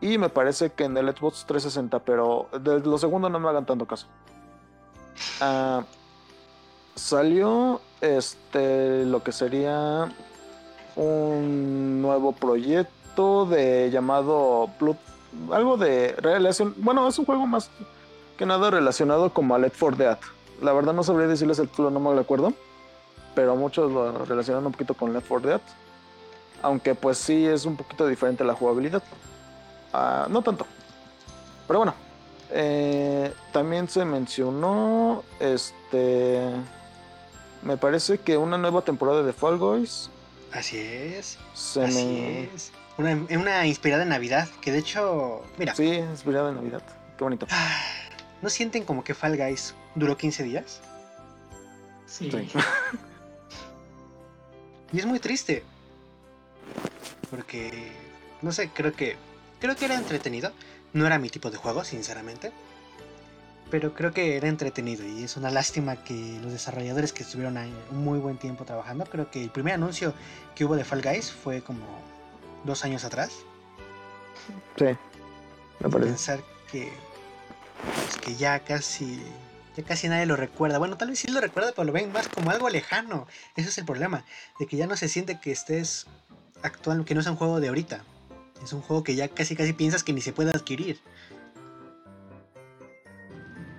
Y me parece que en el Xbox 360, pero de los segundos no me hagan tanto caso. Ah, salió este lo que sería un nuevo proyecto de llamado algo de relación, bueno, es un juego más que nada relacionado como a Left 4 Dead. La verdad no sabría decirles el título, no me lo acuerdo, pero muchos lo relacionan un poquito con Left 4 Dead. Aunque pues sí es un poquito diferente la jugabilidad. Ah, no tanto. Pero bueno. Eh, también se mencionó. Este. Me parece que una nueva temporada de Fall Guys. Así es, Se así me. es. Una, una inspirada en Navidad, que de hecho, mira, Sí, inspirada en Navidad. Qué bonito. ah, ¿no sienten como que Fall Guys duró 15 días? Sí. Sí. Y es muy triste. Porque, no sé, creo que creo que era entretenido. No era mi tipo de juego, sinceramente. Pero creo que era entretenido y es una lástima que los desarrolladores que estuvieron ahí un muy buen tiempo trabajando, creo que el primer anuncio que hubo de Fall Guys fue como dos años atrás. Sí. Me parece. Pensar que, pues, que ya casi ya casi nadie lo recuerda. Bueno, tal vez sí lo recuerda, pero lo ven más como algo lejano. Ese es el problema, de que ya no se siente que estés actual, que no es un juego de ahorita. Es un juego que ya casi casi piensas que ni se puede adquirir.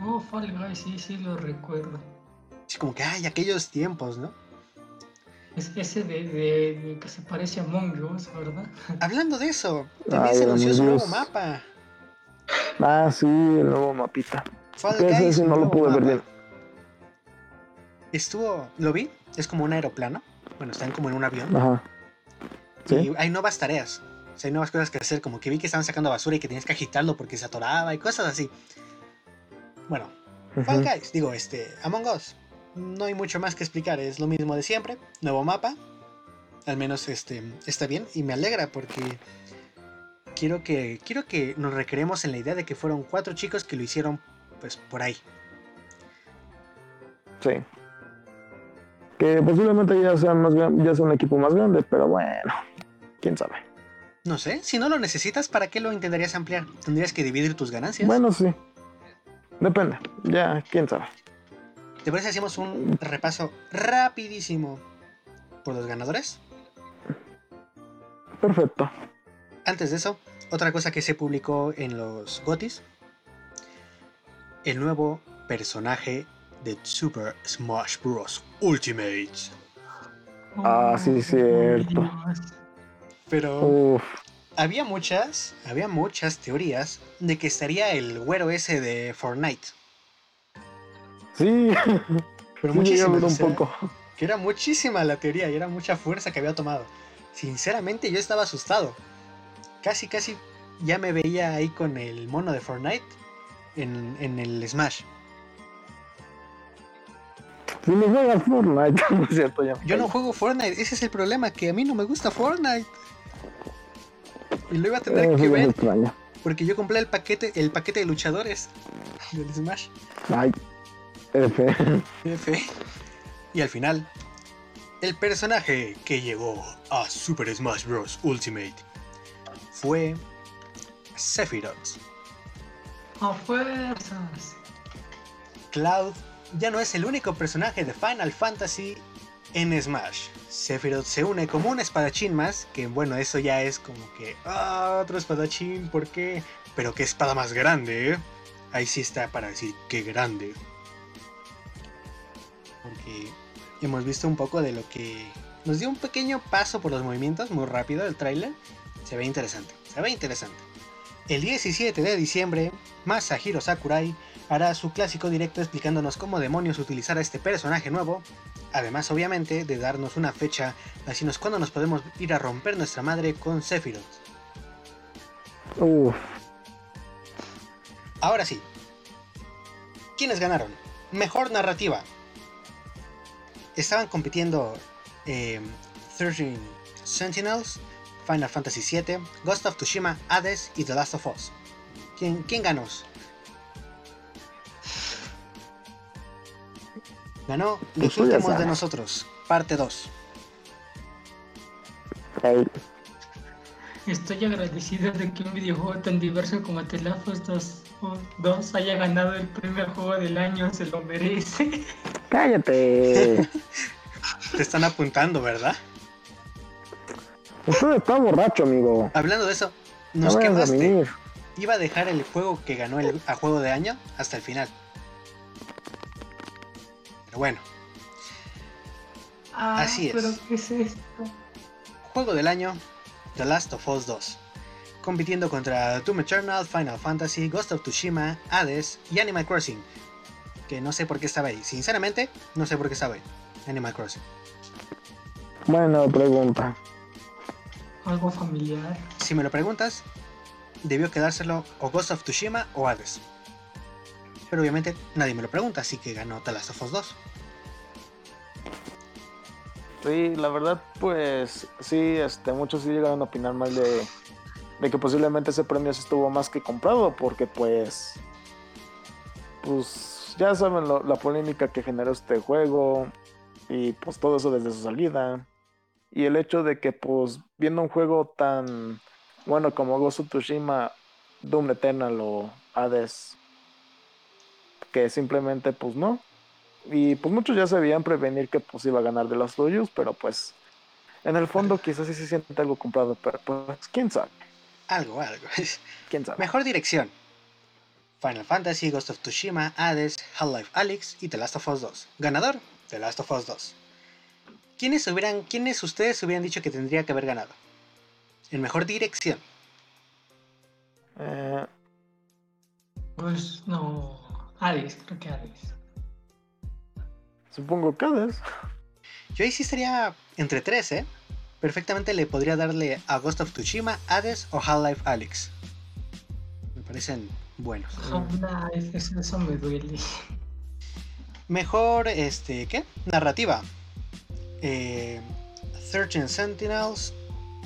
Oh, Fall Guys, sí, sí lo recuerdo. Es como que, ay, aquellos tiempos, ¿no? Es ese de, de- de que se parece a Among Us, ¿verdad? Hablando de eso, también Ay, se anunció su nuevo mapa. Ah, sí, el nuevo mapita. Fall ese Guys, sí no lo pude ver mapa. bien. Estuvo, lo vi, es como un aeroplano. Bueno, están como en un avión. Ajá. Sí. Y hay nuevas tareas. Hay nuevas cosas que hacer. Como que vi que estaban sacando basura y que tenías que agitarlo porque se atoraba y cosas así. Bueno, Fall Ujú. Guys, digo, este, Among Us. No hay mucho más que explicar, es lo mismo de siempre. Nuevo mapa. Al menos este está bien y me alegra porque quiero que, quiero que nos recreemos en la idea de que fueron cuatro chicos que lo hicieron pues por ahí. Sí. Que posiblemente ya sea, más, ya sea un equipo más grande, pero bueno, quién sabe. No sé, si no lo necesitas, ¿para qué lo intentarías ampliar? Tendrías que dividir tus ganancias. Bueno, sí. Depende, ya, quién sabe. ¿Te parece hacemos un repaso rapidísimo por los ganadores? Perfecto. Antes de eso, otra cosa que se publicó en los GOTIS. El nuevo personaje de Super Smash Bros. Ultimate. Ah, sí, cierto. Pero Uf, había muchas, había muchas teorías de que estaría el güero ese de Fortnite. sí, Pero sí llegué a muchísimas, ver o un sea, poco. que era muchísima la teoría y era mucha fuerza que había tomado. Sinceramente yo estaba asustado. Casi, casi ya me veía ahí con el mono de Fortnite en, en el Smash. Si no juegas Fortnite, no es cierto, ya. Yo no juego Fortnite, ese es el problema, que a mí no me gusta Fortnite. Y lo iba a tener Eh, que ver porque yo compré el paquete, el paquete de luchadores del Smash. Ay, F. F. Y al final, el personaje que llegó a Super Smash Bros. Ultimate fue Sephiroth. A fuerzas. Cloud ya no es el único personaje de Final Fantasy en Smash. Sephiroth se une como un espadachín más, que bueno, eso ya es como que, ah, otro espadachín, ¿por qué? Pero qué espada más grande, ¿eh? Ahí sí está para decir qué grande. Porque hemos visto un poco de lo que nos dio un pequeño paso por los movimientos, muy rápido el tráiler. Se ve interesante, se ve interesante. El 17 de diciembre, Masahiro Sakurai hará su clásico directo explicándonos cómo demonios utilizar a este personaje nuevo. Además, obviamente, de darnos una fecha, así cuándo nos podemos ir a romper nuestra madre con Sephiroth. Uf, Ahora sí. ¿Quiénes ganaron? Mejor narrativa. Estaban compitiendo eh, 13 Sentinels, Final Fantasy VII, Ghost of Tsushima, Hades y The Last of Us. ¿Quién, quién ganó? Ganó Los Últimos de. Nosotros, parte 2. ay, Estoy agradecido de que un videojuego tan diverso como The Last of Us 2 haya ganado el primer juego del año, se lo merece. cállate. Te están apuntando, ¿verdad? Usted está borracho, amigo. Hablando de eso, No nos a quemaste. Iba a dejar el juego que ganó el a juego de año hasta el final. Pero bueno, Ah, Así es. ¿Pero qué es esto? juego del año, The Last of Us 2. Compitiendo contra Doom Eternal, Final Fantasy, Ghost of Tsushima, Hades y Animal Crossing. Que no sé por qué estaba ahí. Sinceramente, no sé por qué estaba ahí. Animal Crossing. Buena pregunta. Algo familiar. Si me lo preguntas, debió quedárselo o Ghost of Tsushima o Hades. Pero obviamente nadie me lo pregunta, así que ganó The Last of Us 2. Sí, la verdad, pues sí, este, muchos sí llegaron a opinar mal de, de que posiblemente ese premio sí estuvo más que comprado, porque pues, pues ya saben lo- la polémica que generó este juego y pues todo eso desde su salida. Y el hecho de que pues viendo un juego tan bueno como Ghost of Tsushima, Doom Eternal o Hades, que simplemente pues no, y pues muchos ya sabían prevenir que pues iba a ganar de los suyos, pero pues en el fondo quizás sí se siente algo comprado, pero pues quién sabe, Algo, algo. quién sabe. Mejor dirección. Final Fantasy, Ghost of Tsushima, Hades, Half-Life Alyx y The Last of Us 2. Ganador, The Last of Us 2. ¿Quiénes, hubieran, ¿Quiénes ustedes hubieran dicho que tendría que haber ganado? En mejor dirección. Eh, Pues no. Hades, creo que Hades. supongo que Hades. Yo ahí sí estaría entre tres, ¿eh? Perfectamente le podría darle a Ghost of Tsushima, Hades o Half-Life Alyx. Me parecen buenos. Eso, eso me duele. Mejor, este, ¿qué? Narrativa. Eh, 13 Sentinels,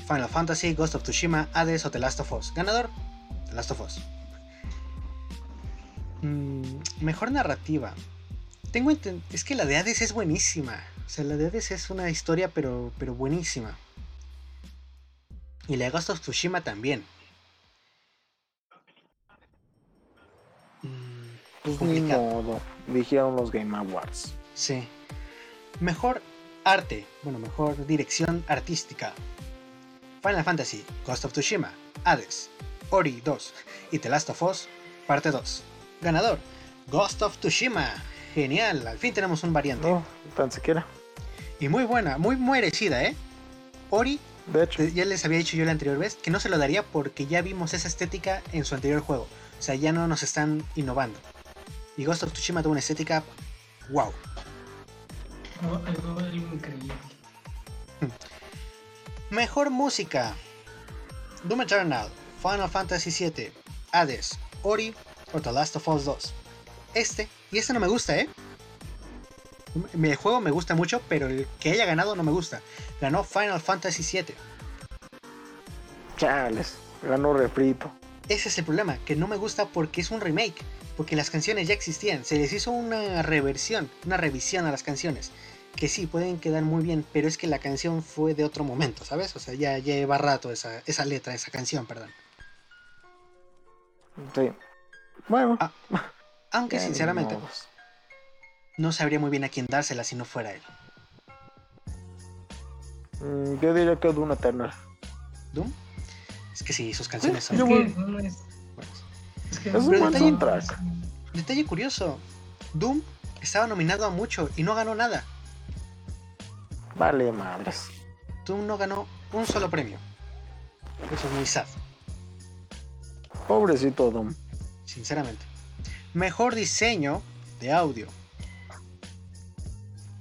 Final Fantasy, Ghost of Tsushima, Hades o The Last of Us. Ganador, The Last of Us. Mm, mejor narrativa. Tengo es que la de Hades es buenísima. O sea, la de Hades es una historia pero, pero buenísima. Y la de Ghost of Tsushima también. Mm, pues ni modo. Dijeron los Game Awards. Sí. Mejor arte. Bueno, mejor dirección artística. Final Fantasy, Ghost of Tsushima, Hades, Ori 2 y The Last of Us, parte 2. Ganador, Ghost of Tsushima. Genial, al fin tenemos un variante. No, tan siquiera. Y muy buena, muy merecida, ¿eh? Ori, de hecho. ya les había dicho yo la anterior vez que no se lo daría porque ya vimos esa estética en su anterior juego. O sea, ya no nos están innovando. Y Ghost of Tsushima tuvo una estética wow. Algo, increíble. Mejor música. Doom Eternal, Final Fantasy VII, Hades, Ori o The Last of Us 2. Este, y este no me gusta, ¿eh? El juego me gusta mucho, pero el que haya ganado no me gusta. Ganó Final Fantasy VII. Chales, ganó refrito. Ese es el problema, que no me gusta porque es un remake, porque las canciones ya existían, se les hizo una reversión, una revisión a las canciones, que sí, pueden quedar muy bien, pero es que la canción fue de otro momento, ¿sabes? O sea, ya lleva rato esa, esa letra, esa canción, perdón. Sí. Bueno. Ah, aunque sinceramente, no sabría muy bien a quién dársela si no fuera él. Mm, yo diría que Doom Eternal. ¿Doom? Es que sí, sus canciones son. Es, que, es, un detalle, track. Detalle curioso: Doom estaba nominado a mucho y no ganó nada. Vale, madres. Doom no ganó un solo premio. Eso es muy sad. Pobrecito Doom. Sinceramente. Mejor diseño de audio.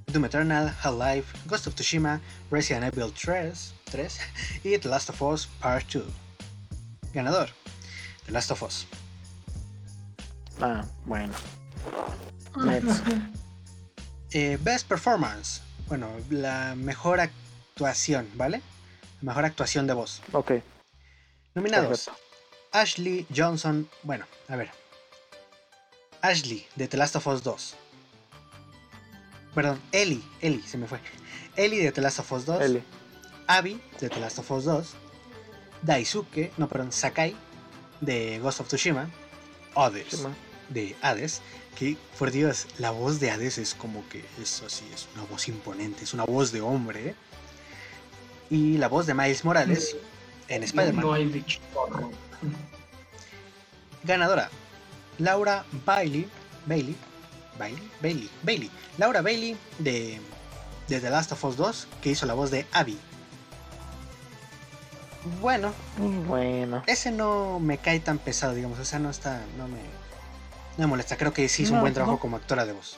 Doom Eternal, Half-Life, Ghost of Tsushima, Resident Evil 3, 3 y The Last of Us Part 2. Ganador, The Last of Us. Ah, bueno. Eh, best Performance. Bueno, la mejor actuación, ¿vale? La mejor actuación de voz. Ok. Nominados. Ashley Johnson. Bueno, a ver. Ashley de The Last of Us 2. Perdón, Ellie, Ellie, se me fue. Ellie de The Last of Us 2. Ellie. Abby de The Last of Us 2. Daisuke, no, perdón, Sakai de Ghost of Tsushima. Hades de Hades. Que por Dios, la voz de Hades es como que es así, es una voz imponente, es una voz de hombre. ¿eh? Y la voz de Miles Morales en Spider-Man. Ganadora, Laura Bailey, Bailey, Bailey, Bailey, Bailey, Laura Bailey de, de The Last of Us 2, que hizo la voz de Abby. Bueno, bueno. Ese no me cae tan pesado, digamos, o sea, no está, no me, no me molesta. Creo que sí hizo un buen trabajo como actora de voz.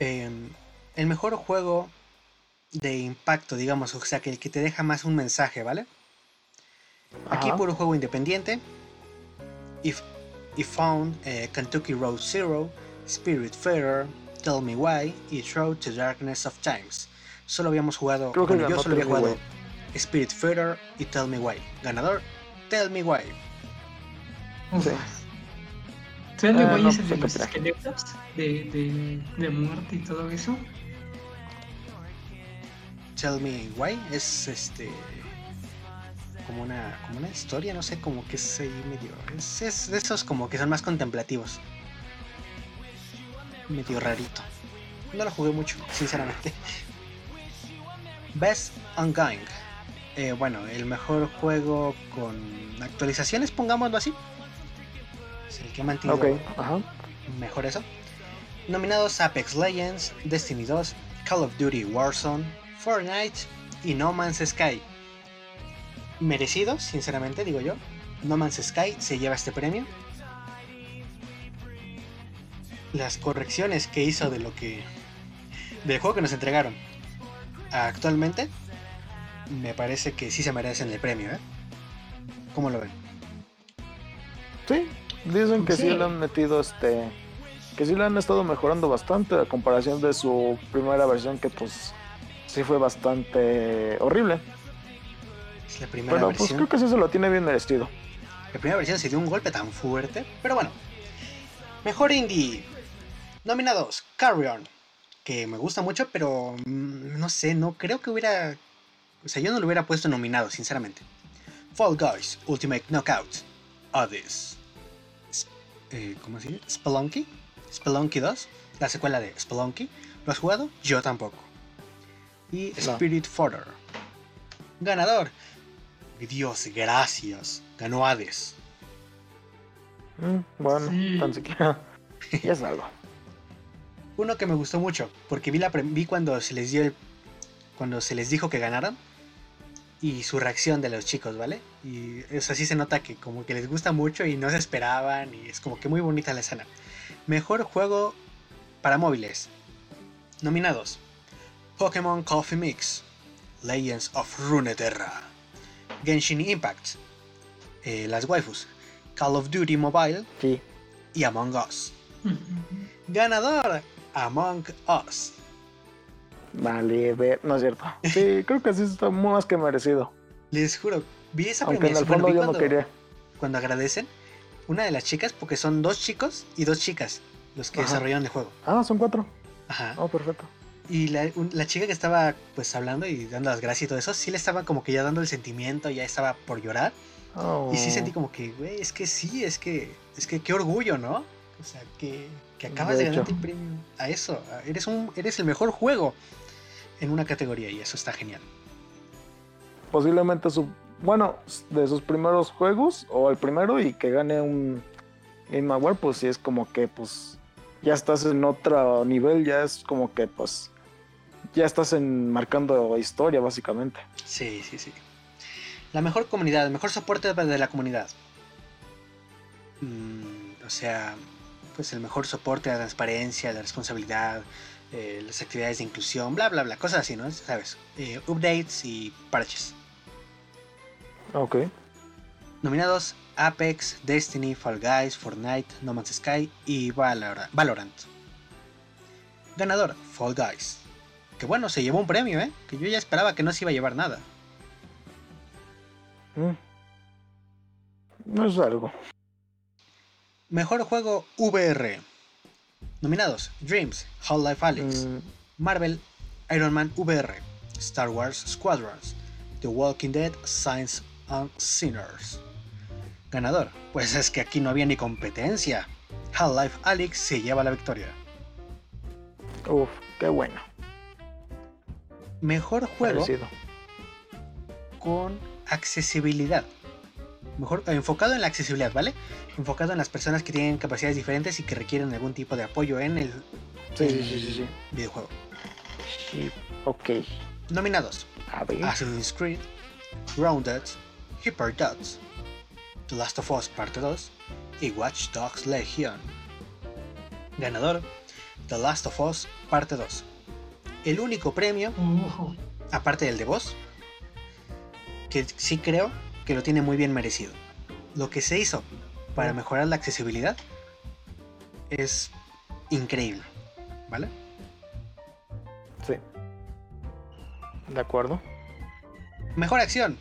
Eh, el mejor juego de impacto, digamos, o sea, que el que te deja más un mensaje, ¿vale? Aquí por un juego independiente. If, if Found, eh, Kentucky Road Zero, Spirit Fair, Tell Me Why y Throw to Darkness of Times. Solo habíamos jugado, yo solo había jugado Spirit Fair y Tell Me Why. Ganador, Tell Me Why. Tell Me Why es el de los esqueletos de, de, de muerte y todo eso. Tell Me Why es este como una, como una historia, no sé, como que es ahí medio. Es, de esos como que son más contemplativos. Medio rarito. No lo jugué mucho, sinceramente. Best Ongoing. Eh, bueno, el mejor juego con actualizaciones, pongámoslo así. Es el que ha mantenido mejor eso. Nominados Apex Legends, Destiny 2, Call of Duty Warzone, Fortnite y No Man's Sky merecido, sinceramente, digo yo. No Man's Sky se lleva este premio. Las correcciones que hizo de lo que. del juego que nos entregaron actualmente, me parece que sí se merecen el premio, ¿eh? ¿Cómo lo ven? Sí, dicen que sí, le han metido este. que sí le han estado mejorando bastante a comparación de su primera versión, que pues sí fue bastante horrible. Es la primera Pero pues versión. creo que sí se lo tiene bien merecido. La primera versión se dio un golpe tan fuerte. Pero bueno. Mejor indie. Nominados. Carry On. Que me gusta mucho, pero mm, no sé, no creo que hubiera. O sea, yo no lo hubiera puesto nominado, sinceramente. Fall Guys, Ultimate Knockout. Hades. Eh, ¿Cómo se dice? Spelunky. Spelunky 2. La secuela de Spelunky. ¿Lo has jugado? Yo tampoco. Y No. Spirit Fodder. Ganador. Dios, gracias. Ganó Hades. Mm, bueno, Sí. tan siquiera. ya es algo. Uno que me gustó mucho, porque vi, la pre- vi cuando se les dio el- cuando se les dijo que ganaran y su reacción de los chicos, ¿vale? Y eso así se nota que como que les gusta mucho y no se esperaban y es como que muy bonita la escena. Mejor juego para móviles. Nominados. Pokémon Coffee Mix, Legends of Runeterra, Genshin Impact, eh, las waifus, Call of Duty Mobile Sí. y Among Us. Ganador, Among Us. Vale, ver. No es cierto. Sí, creo que sí está más que merecido. Les juro, vi esa Aunque en el fondo bueno, yo no cuando, quería. cuando agradecen una de las chicas, porque son dos chicos y dos chicas los que Ajá. desarrollaron el juego. Ah, son cuatro. Ajá. Oh, perfecto. Y la, un- la chica que estaba pues hablando y dando las gracias y todo eso, sí le estaba como que ya dando el sentimiento, ya estaba por llorar. Oh. Y sí sentí como que, güey, es que sí, es que, es que qué orgullo, ¿no? O sea, que, que acabas de, De ganar hecho. el premio a eso. Eres, un, eres el mejor juego en una categoría y eso está genial. Posiblemente su. Bueno, de sus primeros juegos, o el primero, y que gane un Game Award, pues sí es como que, pues. Ya estás en otro nivel, ya es como que, pues. Ya estás en marcando historia, básicamente. Sí, sí, sí. La mejor comunidad, el mejor soporte de la comunidad. Mm, o sea, pues el mejor soporte, la transparencia, la responsabilidad, eh, las actividades de inclusión, bla, bla, bla, cosas así, ¿no? ¿Sabes? Eh, updates y parches. Ok. Nominados Apex, Destiny, Fall Guys, Fortnite, No Man's Sky y Valora- Valorant. Ganador, Fall Guys. Que bueno, se llevó un premio, ¿eh? Que yo ya esperaba que no se iba a llevar nada. Mm. No es algo. Mejor juego VR. Nominados: Dreams, Half-Life Alyx, Mm, Marvel, Iron Man VR, Star Wars Squadrons, The Walking Dead, Science and Sinners. Ganador: Pues es que aquí no había ni competencia. Half-Life Alyx se lleva la victoria. uf, qué bueno. Mejor juego con accesibilidad. Mejor enfocado en la accesibilidad, ¿vale? Enfocado en las personas que tienen capacidades diferentes y que requieren algún tipo de apoyo en el Sí, sí, sí, sí, sí. videojuego. Sí, Ok. Nominados: A ver. Assassin's Creed, Grounded, Hyperdots, The Last of Us Parte 2 y Watch Dogs Legion. Ganador: The Last of Us Parte 2. El único premio, Uh, aparte del de voz, que sí creo que lo tiene muy bien merecido. Lo que se hizo para mejorar la accesibilidad es increíble, ¿vale? Sí. De acuerdo. Mejor acción.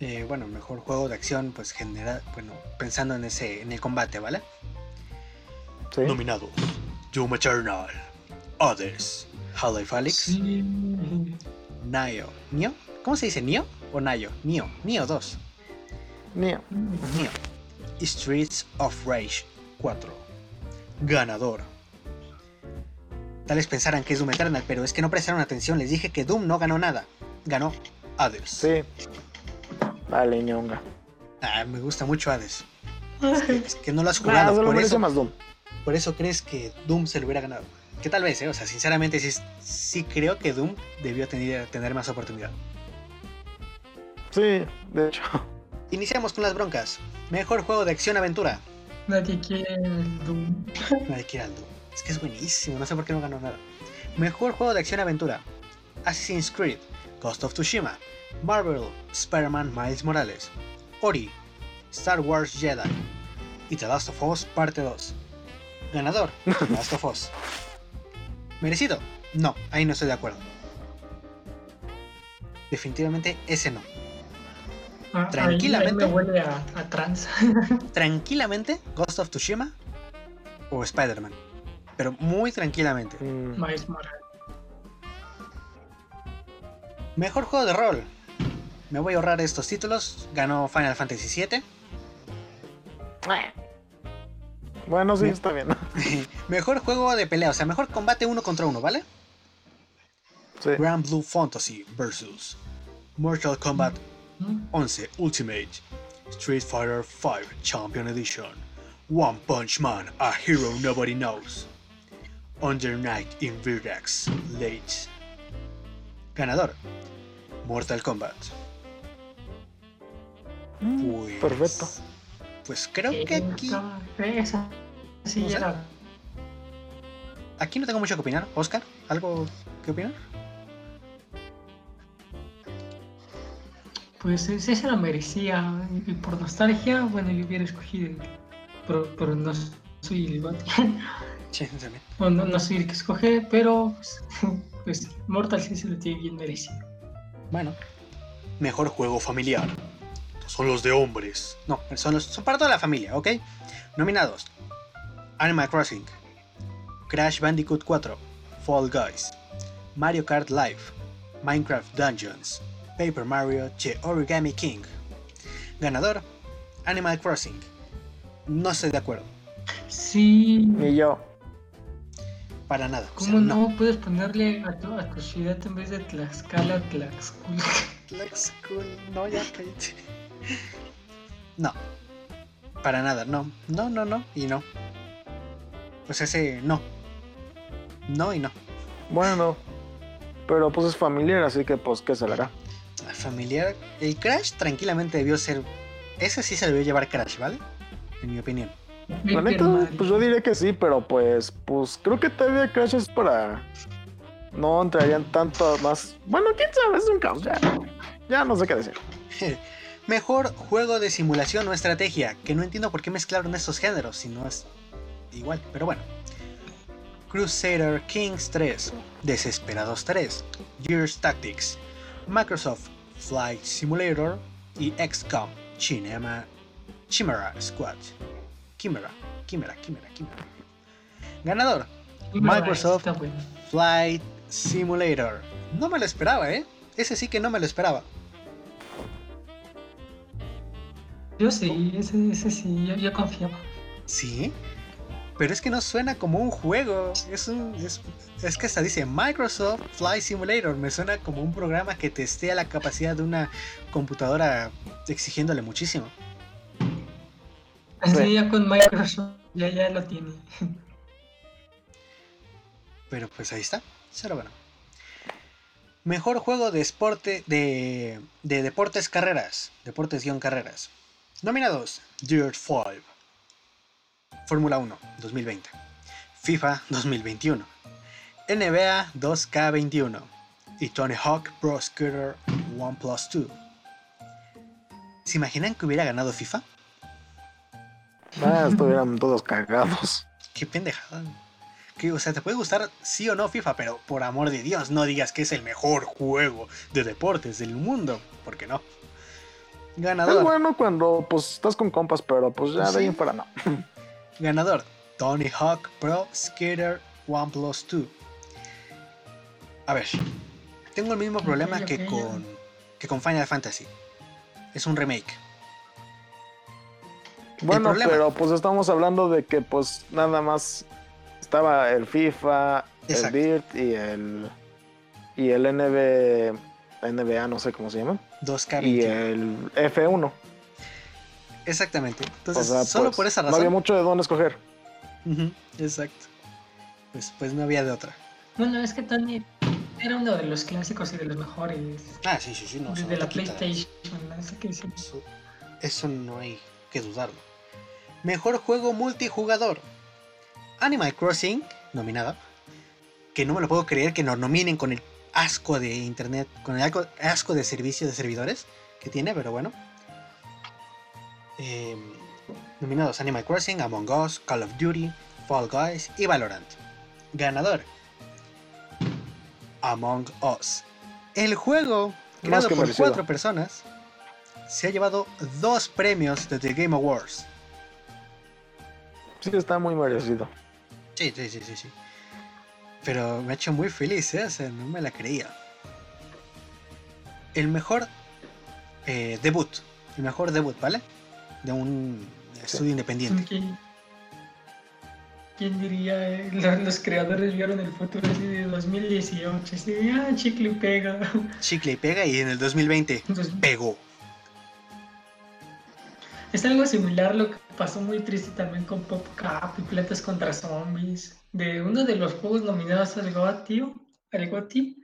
Eh, bueno, mejor juego de acción, pues general, bueno, pensando en ese, en el combate, ¿vale? Sí. Nominados: Doom Eternal, Others, Half-Life Alyx, sí. Nio, Nio, ¿cómo se dice? Nio o Nio? Nio, Nio 2, Nio. Nio Streets of Rage 4. Ganador. Tal vez pensaran que es Doom Eternal, pero es que no prestaron atención. Les dije que Doom no ganó nada. Ganó Others. Sí. Vale, ñonga. Ah, me gusta mucho Hades. Es que no lo has Ah, jugado, por, eso, más Doom. por eso crees que Doom se lo hubiera ganado. Que tal vez, ¿eh? O sea, sinceramente sí, sí creo que Doom debió tener, tener más oportunidad. Sí, de hecho. Iniciamos con las broncas. Mejor juego de acción-aventura. Nadie quiere el Doom. Nadie quiere al Doom. Es que es buenísimo, no sé por qué no ganó nada. Mejor juego de acción-aventura. Assassin's Creed, Ghost of Tsushima, Marvel, Spider-Man Miles Morales, Ori, Star Wars Jedi y The Last of Us Parte 2. Ganador, The Last of Us. ¿Merecido? No, ahí no estoy de acuerdo. Definitivamente ese no. Ah, Tranquilamente. Ahí, ahí me huele a, a trans. Tranquilamente, Ghost of Tsushima o Spider-Man. Pero muy tranquilamente. Mm. Mejor juego de rol. Me voy a ahorrar estos títulos. Ganó Final Fantasy VII. Bueno, sí, Me- está bien. mejor juego de pelea, o sea, mejor combate uno contra uno, ¿vale? Sí. Grand Blue Fantasy versus Mortal Kombat. 11 Ultimate, Street Fighter V Champion Edition, One Punch Man, A Hero Nobody Knows, Under Night in Virax Late. Ganador, Mortal Kombat. Pues, Perfecto. Pues creo que aquí, Esa sí aquí no tengo mucho que opinar. Oscar, ¿algo que opinar? Pues ese se la merecía. Y por nostalgia, bueno, yo hubiera escogido. el- Pero, pero no soy el vato. Sí, también. O no, no soy el que escoge, pero pues, pues Mortal sí se lo tiene bien merecido. Bueno, mejor juego familiar. Son los de hombres. No, son, los, son para toda la familia, ¿ok? Nominados: Animal Crossing, Crash Bandicoot 4, Fall Guys, Mario Kart Live, Minecraft Dungeons, Paper Mario The Origami King. Ganador: Animal Crossing. No estoy de acuerdo, Sí. Ni yo. para nada. o sea, ¿Cómo no? Puedes ponerle a tu, a tu ciudad en vez de Tlaxcala, Tlaxcula. Let's go. No, ya cállate. No. Para nada, no. No, no, no. Y no. Pues ese no. No y no. Bueno. Pero pues es familiar, así que pues, ¿qué se le hará? Familiar. El Crash tranquilamente debió ser. Ese sí se debió llevar Crash, ¿vale? En mi opinión. La neta, pues yo diría que sí, pero pues, pues creo que todavía Crash es para. No entrarían tanto más. Bueno, quién sabe, es un caos. Ya, ya no sé qué decir. Mejor juego de simulación o estrategia. Que no entiendo por qué mezclaron estos géneros si no es igual, pero bueno. Crusader Kings 3, Desesperados 3, Gears Tactics, Microsoft Flight Simulator y XCOM Cinema Chimera Squad. Chimera, Chimera, Chimera, Chimera. Ganador, Microsoft. Flight Simulator. No me lo esperaba, ¿eh? Ese sí que no me lo esperaba. Yo sí, ese, ese sí, yo, yo confiaba. Sí, pero es que no suena como un juego. Es un. Es, es que hasta dice Microsoft Flight Simulator. Me suena como un programa que testea la capacidad de una computadora exigiéndole muchísimo. Así Sí. ya con Microsoft ya, ya lo tiene. Pero pues ahí está. Cero bueno. Mejor juego de esporte de, de deportes carreras. Deportes-carreras. Nominados: Dirt 5, Fórmula 1 2020, FIFA 2021, NBA 2K21 y Tony Hawk Pro Skater 1 Plus 2. ¿Se imaginan que hubiera ganado FIFA? Ah, estuvieran todos cagados. Qué pendejada. Que, o sea, te puede gustar sí o no FIFA, pero por amor de Dios, no digas que es el mejor juego de deportes del mundo, porque no. Es Ganador, bueno cuando pues estás con compas, pero pues ya de ahí en fuera no. ganador, Tony Hawk Pro Skater 1 Plus 2. A ver, tengo el mismo problema que con, que con Final Fantasy. Es un remake. Bueno, pero pues estamos hablando de que pues nada más estaba el FIFA, Exacto. el Dirt y el y el NB, NBA, no sé cómo se llama, y 2K21. el F1. Exactamente. O Entonces, sea, solo pues, por esa no había razón. mucho de dónde escoger. Exacto. Pues, pues no había de otra. Bueno, es que Tony era uno de los clásicos y de los mejores. Ah, sí, sí, sí, no. no la quita- PlayStation. Eso, eso no hay que dudarlo. Mejor juego multijugador. Animal Crossing, nominada. Que no me lo puedo creer que nos nominen con el asco de internet, con el asco de servicio de servidores que tiene, pero bueno. Eh, nominados Animal Crossing, Among Us, Call of Duty, Fall Guys y Valorant. Ganador. Among Us. El juego, creado por merecido. cuatro personas, se ha llevado dos premios de The Game Awards. Sí, está muy merecido. Sí, sí, sí, sí, sí. Pero me ha hecho muy feliz, ¿eh? O sea, no me la creía. El mejor eh, debut. El mejor debut, ¿vale? De un estudio independiente. ¿Quién, quién diría? eh? Los, los creadores vieron el futuro así de 2018. Así de, ah, chicle y pega. Chicle y pega y en el 2020 Entonces, pegó. es algo similar lo que pasó muy triste también con PopCap y Plantas contra Zombies. De uno de los juegos nominados al GOTY, al GOTY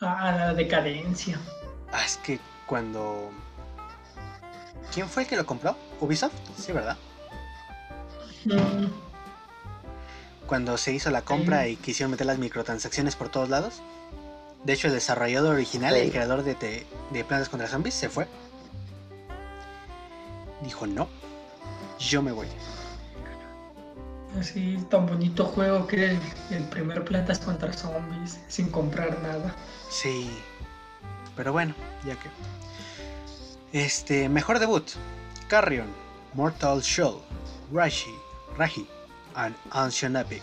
a, a la decadencia. Ah, es que cuando... ¿Quién fue el que lo compró? ¿Ubisoft? Sí, ¿verdad? Mm, Cuando se hizo la compra y quisieron meter las microtransacciones por todos lados. De hecho, el desarrollador original, Sí. el creador de, te- de Plantas contra Zombies, se fue. Dijo, no, yo me voy. Así, tan bonito juego que era el, el primer Plantas contra Zombies, sin comprar nada. Sí. Pero bueno, ya que. Este, mejor debut. Carrion, Mortal Shell, Rashi, Raji, and Ancient Epic,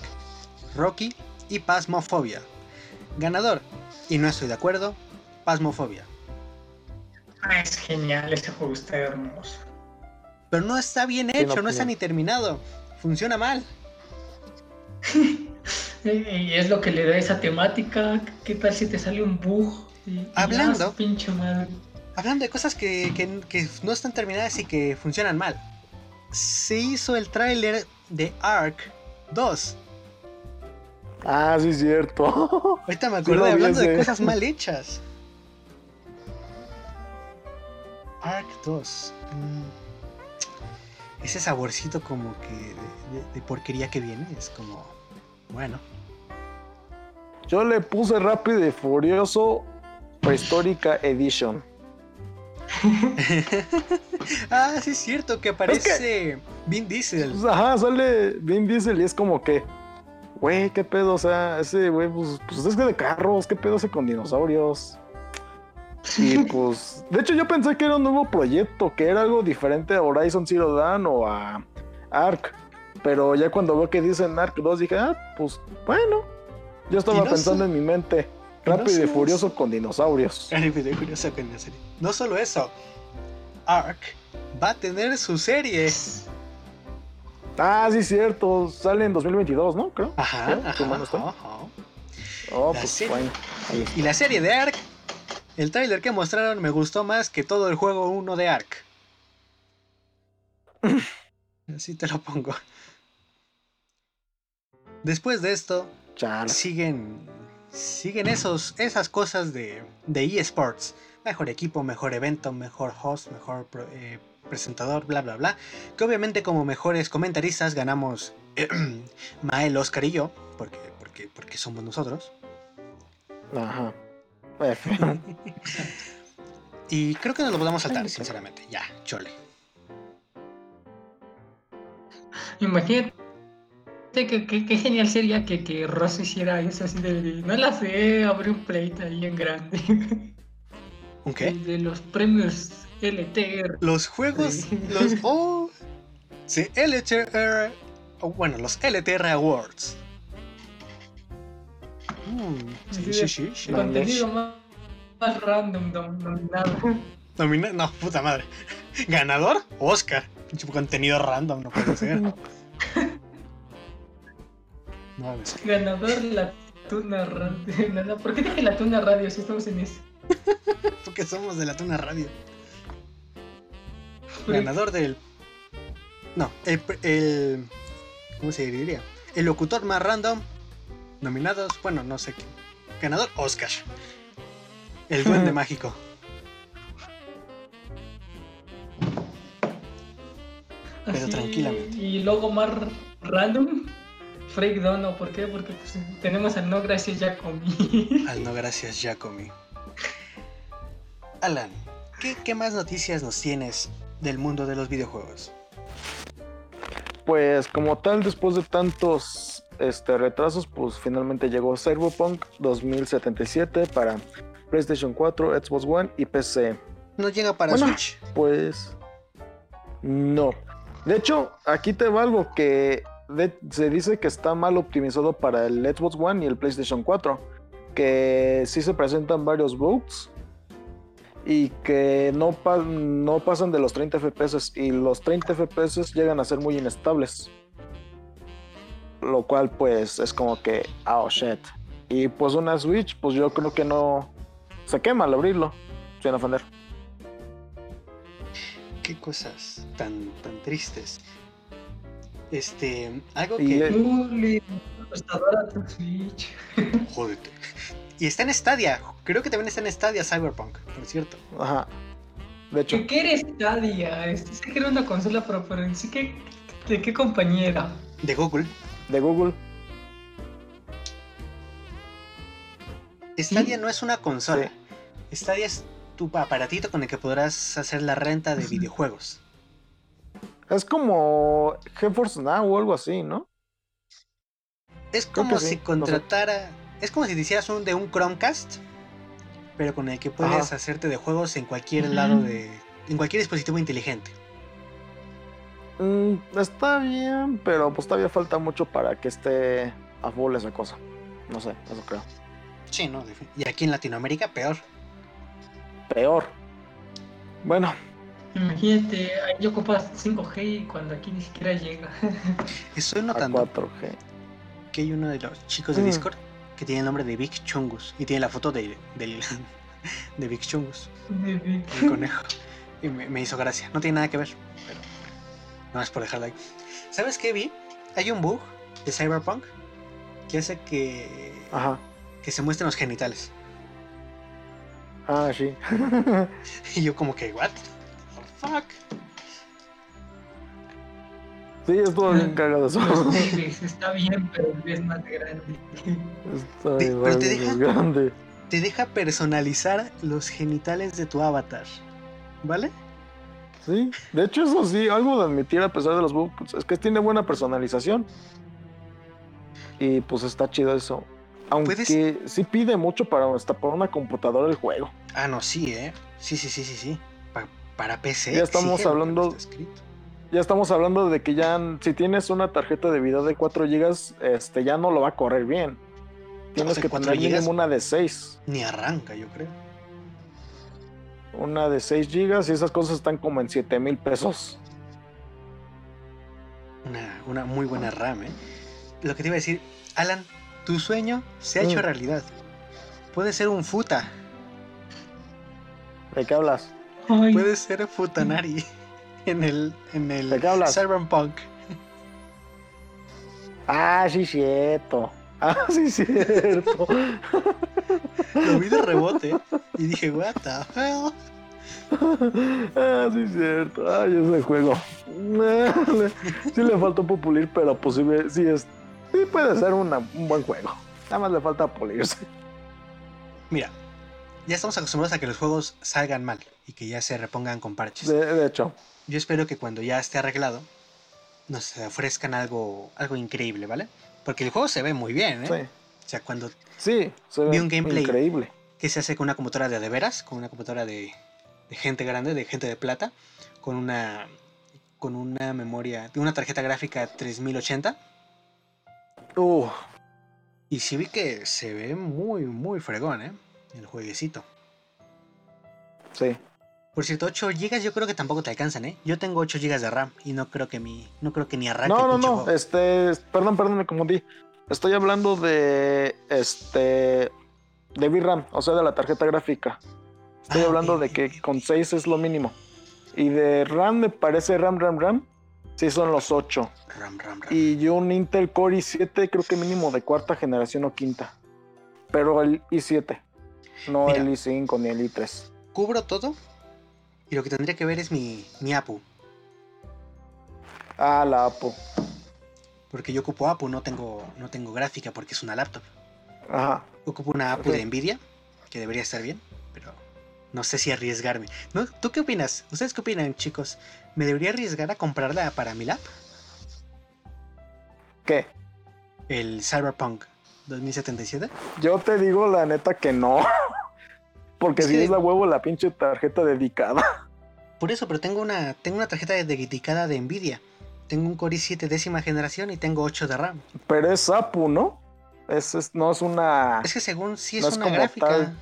Rocky y Pasmofobia. Ganador, y no estoy de acuerdo, Pasmofobia. Ah, es genial, ese juego está hermoso. Pero no está bien hecho, no está ni terminado. Funciona mal. Y es lo que le da esa temática. ¿Qué tal si te sale un bug? Y- Hablando. pinche madre. Hablando de cosas que, que- que no están terminadas y que funcionan mal. Se hizo el tráiler de Ark 2. Ah, sí, cierto. Ahorita me acordé hablando de cosas mal hechas. Ark 2. mm, Ese saborcito como que de, de- de porquería que viene es como... Bueno. Yo le puse Rápido y Furioso Prehistórica Edition. ah, sí es cierto que aparece Vin Diesel. Pues, ajá, sale Vin Diesel y es como que, güey, qué pedo, o sea, ese güey, pues, pues es que de carros, qué pedo ese con dinosaurios. Y pues, de hecho yo pensé que era un nuevo proyecto, que era algo diferente a Horizon Zero Dawn o a Ark. Pero ya cuando veo que dicen Ark 2 dije, ah, pues bueno. Yo estaba no pensando en mi mente, y no rápido y furioso eso. con dinosaurios. Ay, me dio curioso con serie. No solo eso, Ark va a tener su serie. Ah, sí, cierto, sale en 2022, ¿no? Creo. Ajá, ajá, ¿Qué mano está? ajá. Oh, La pues serie. bueno. ahí está. Y la serie de Ark, el tráiler que mostraron me gustó más que todo el juego 1 de Ark. Así te lo pongo. Después de esto, siguen siguen esos esas cosas de, de eSports. Mejor equipo, mejor evento, mejor host, mejor pro- eh, presentador, bla bla bla. Que obviamente como mejores comentaristas ganamos Mael, Oscar y yo, porque, porque, porque somos nosotros. Ajá. F. Y creo que nos lo podemos saltar, sinceramente. Ya, chole. Imagínate que- que genial sería que, que Ross hiciera eso así de, de- no la sé, abre un pleito ahí en grande. ¿Un qué? De los premios LTR. Los juegos, Sí. los... Oh, sí, LTR... oh, bueno, los LTR Awards. Mm, sí, sí, sí, sí. Contenido más, más random nom- nominado. Nomina- No, puta madre. ¿Ganador? Oscar. Contenido random, no puede ser. No, que- Ganador la Tuna Radio. No, no, ¿Por qué dije la Tuna Radio si estamos en eso? porque somos de la Tuna Radio. Ganador del. No, el, el. ¿Cómo se diría? El locutor más random. Nominados, bueno, no sé qué. Ganador, Oscar. El duende mágico. Pero así, tranquilamente. Y luego más random. Freak Dono, ¿por qué? Porque pues, tenemos al no gracias ya comí. Al no gracias, Jacomi. Alan, ¿qué, qué más noticias nos tienes del mundo de los videojuegos? Pues como tal, después de tantos este, retrasos, pues finalmente llegó Cyberpunk 2077 para PlayStation 4, Xbox One y PC. No llega para Bueno. Switch. Pues no. De hecho, aquí te va algo que se dice que está mal optimizado para el Xbox One y el PlayStation 4. Que sí se presentan varios bugs y que no, no pasan de los 30 FPS y los 30 FPS llegan a ser muy inestables. Lo cual pues es como que, oh shit. Y pues una Switch, pues yo creo que no se quema al abrirlo, sin ofender. Qué cosas tan, tan tristes. Este, algo que. tu Switch. Jódete. Y está en Stadia. Creo que también está en Stadia Cyberpunk, por cierto. Ajá. De hecho, ¿Qué, qué eres Stadia? Este, sé que era una consola, pero, pero en sí, ¿qué, ¿de qué compañera? De Google. de Google. Stadia ¿Sí? no es una consola. Stadia es tu aparatito con el que podrás hacer la renta de videojuegos. Es como GeForce Now o algo así, ¿no? Es como sí, si no sé. contratara. Es como si te hicieras un de un Chromecast, pero con el que puedes Ajá. hacerte de juegos en cualquier lado de. en cualquier dispositivo inteligente. Mm, está bien, pero pues todavía falta mucho para que esté a full esa cosa. No sé, eso creo. Sí, ¿no? Y aquí en Latinoamérica, peor. Peor. Bueno, Imagínate, ahí ocupas 5G y cuando aquí ni siquiera llega. Estoy a notando 4G. que hay uno de los chicos de Mm. Discord que tiene el nombre de Vic Chungus y tiene la foto de, del, de Vic Chungus, el conejo. Y me, me hizo gracia. No tiene nada que ver, pero no es por dejarlo ahí. ¿Sabes qué vi? Hay un bug de Cyberpunk que hace que, Ajá. que se muestren los genitales. Ah, sí. Y yo como que, what? Fuck? sí, estuvo bien cagado eso. Está bien, pero es más grande. Está Te- pero te deja- grande. Te deja personalizar los genitales de tu avatar. ¿Vale? Sí, de hecho eso sí, algo de admitir a pesar de los bugs, es que tiene buena personalización. Y pues está chido eso. Aunque Puedes- sí pide mucho para hasta para una computadora el juego. Ah, no, sí, ¿eh? Sí, sí, sí, sí, sí. Pa- para PC. Ya estamos hablando-. Ya estamos hablando de que ya si tienes una tarjeta de video de 4 GB, este ya no lo va a correr bien. Tienes que 4 tener mínimo una de 6. Ni arranca, yo creo. Una de 6 GB y esas cosas están como en 7 mil pesos. Una, una muy buena RAM, ¿eh? Lo que te iba a decir, Alan, tu sueño se ha hecho Mm. realidad. Puede ser un futa, ¿De qué hablas? Ay, puede ser futanari en el, en el ¿De qué hablas? Cyberpunk. Ah, sí, cierto. Ah, sí, cierto. Lo vi de rebote y dije, what the hell? ah, sí, cierto. Ay, ese juego. sí le faltó pulir, pero pues sí, ve- sí es. Sí puede ser una- un buen juego. Nada más le falta pulirse. Mira, ya estamos acostumbrados a que los juegos salgan mal y que ya se repongan con parches. De, de hecho, Yo espero que cuando ya esté arreglado nos ofrezcan algo, algo increíble, ¿vale? Porque el juego se ve muy bien, ¿eh? sí. O sea, cuando Sí, se Vi un gameplay. increíble. que se hace con una computadora de de veras, con una computadora de, de gente grande, de gente de plata, con una con una memoria, una tarjeta gráfica 3080 Uh, y sí vi que se ve muy muy fregón, ¿eh? El jueguecito. sí. Por cierto, 8 GB yo creo que tampoco te alcanzan, ¿eh? Yo tengo 8 GB de RAM y no creo que mi no creo que ni arranque No, no, no. juego. Este, perdón, perdón, me confundí. Estoy hablando de este de VRAM, o sea, de la tarjeta gráfica. Estoy Ah, hablando de que con ok. 6 es lo mínimo. Y de RAM me parece RAM, RAM, RAM. Sí, son los 8. RAM, RAM, RAM. Y yo un Intel Core i7, creo que mínimo de cuarta generación o quinta. Pero el i7, no Mira. el i5 ni el i3. Cubro todo y lo que tendría que ver es mi, mi APU. Ah, la Apple. Porque yo ocupo APU, no tengo, no tengo gráfica porque es una laptop. Ajá. Ocupo una APU de. Nvidia, que debería estar bien, pero no sé si arriesgarme. ¿No? ¿Tú qué opinas? ¿Ustedes qué opinan, chicos? ¿Me debería arriesgar a comprarla para mi lap? ¿Qué? el Cyberpunk 2077? Yo te digo la neta que no. Porque Es si que- es la huevo la pinche tarjeta dedicada. Por eso, pero tengo una, tengo una tarjeta dedicada de Nvidia. Tengo un Core i7 décima generación y tengo 8 de RAM. Pero es APU, ¿no? Es, es- no es una. Es que según sí es No es una gráfica. tal.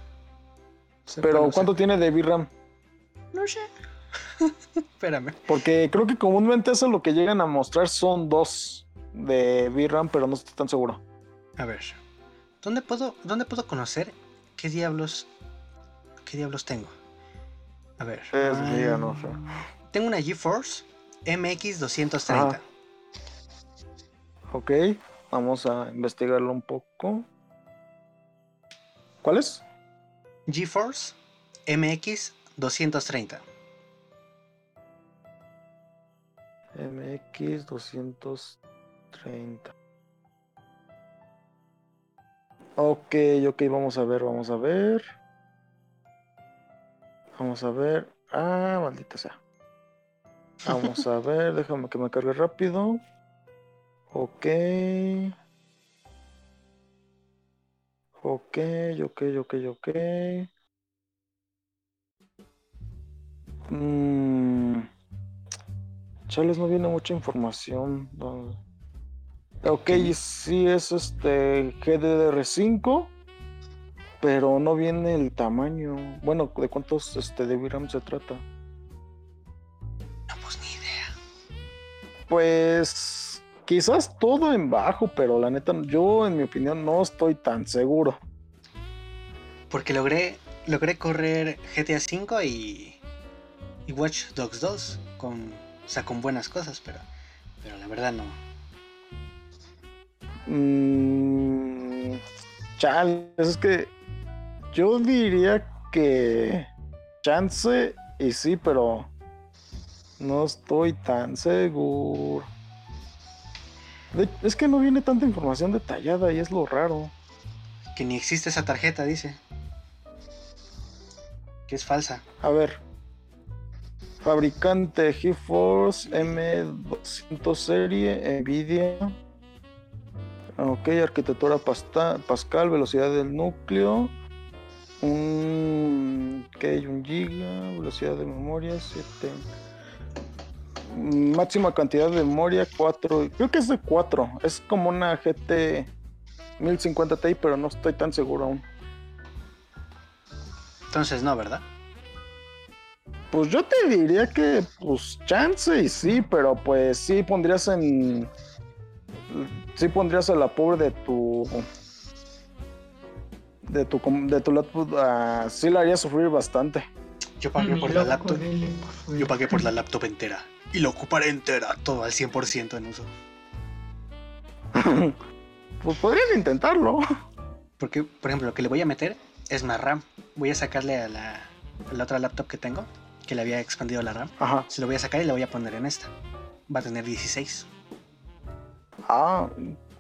Pero ¿cuánto tiene de VRAM? No sé. Espérame. Porque creo que comúnmente eso lo que llegan a mostrar son dos de VRAM, pero no estoy tan seguro. A ver. ¿Dónde puedo, dónde puedo conocer qué diablos. Qué diablos tengo? A ver. Es ah, mía, no sé. Tengo una GeForce MX 230. Ajá. Ok, vamos a investigarlo un poco. ¿Cuál es? GeForce MX 230. MX 230. Ok, ok, vamos a ver, vamos a ver. Vamos a ver. Ah, maldita sea. Vamos a ver, déjame que me cargue rápido. Ok. Ok, ok, ok, ok. Mm. Chales, no viene mucha información. no. Ok, sí es este GDDR5, pero no viene el tamaño. Bueno, ¿de cuántos este, de VRAM se trata? No, pues ni idea. Pues quizás todo en bajo, pero la neta, yo en mi opinión no estoy tan seguro. Porque logré, logré correr GTA V y, y Watch Dogs 2 con, o sea, con buenas cosas, pero, pero la verdad no. Mm, chales, es que yo diría que chance y sí, pero no estoy tan seguro. De- es que no viene tanta información detallada y es lo raro. Que ni existe esa tarjeta, dice. Que es falsa. A ver. Fabricante GeForce M200 serie, Nvidia. Ok, arquitectura pasta- Pascal, velocidad del núcleo. Un, ok, un giga, velocidad de memoria 7. Máxima cantidad de memoria 4. Creo que es de 4. Es como una GT 1050 Ti, pero no estoy tan seguro aún. Entonces no, ¿verdad? Pues yo te diría que, pues, chance y sí, pero pues sí pondrías en. Sí pondrías a la pobre de tu. De tu, com- de tu laptop. ah, sí la haría sufrir bastante. Yo pagué Mi por la laptop. Yo pagué por la laptop entera. Y lo ocuparé entera, todo al 100% en uso. pues podrías intentarlo. Porque, por ejemplo, lo que le voy a meter es más RAM. Voy a sacarle a la, a la otra laptop que tengo, que le había expandido la RAM. Ajá. Se lo voy a sacar y le voy a poner en esta. Va a tener 16. Ah,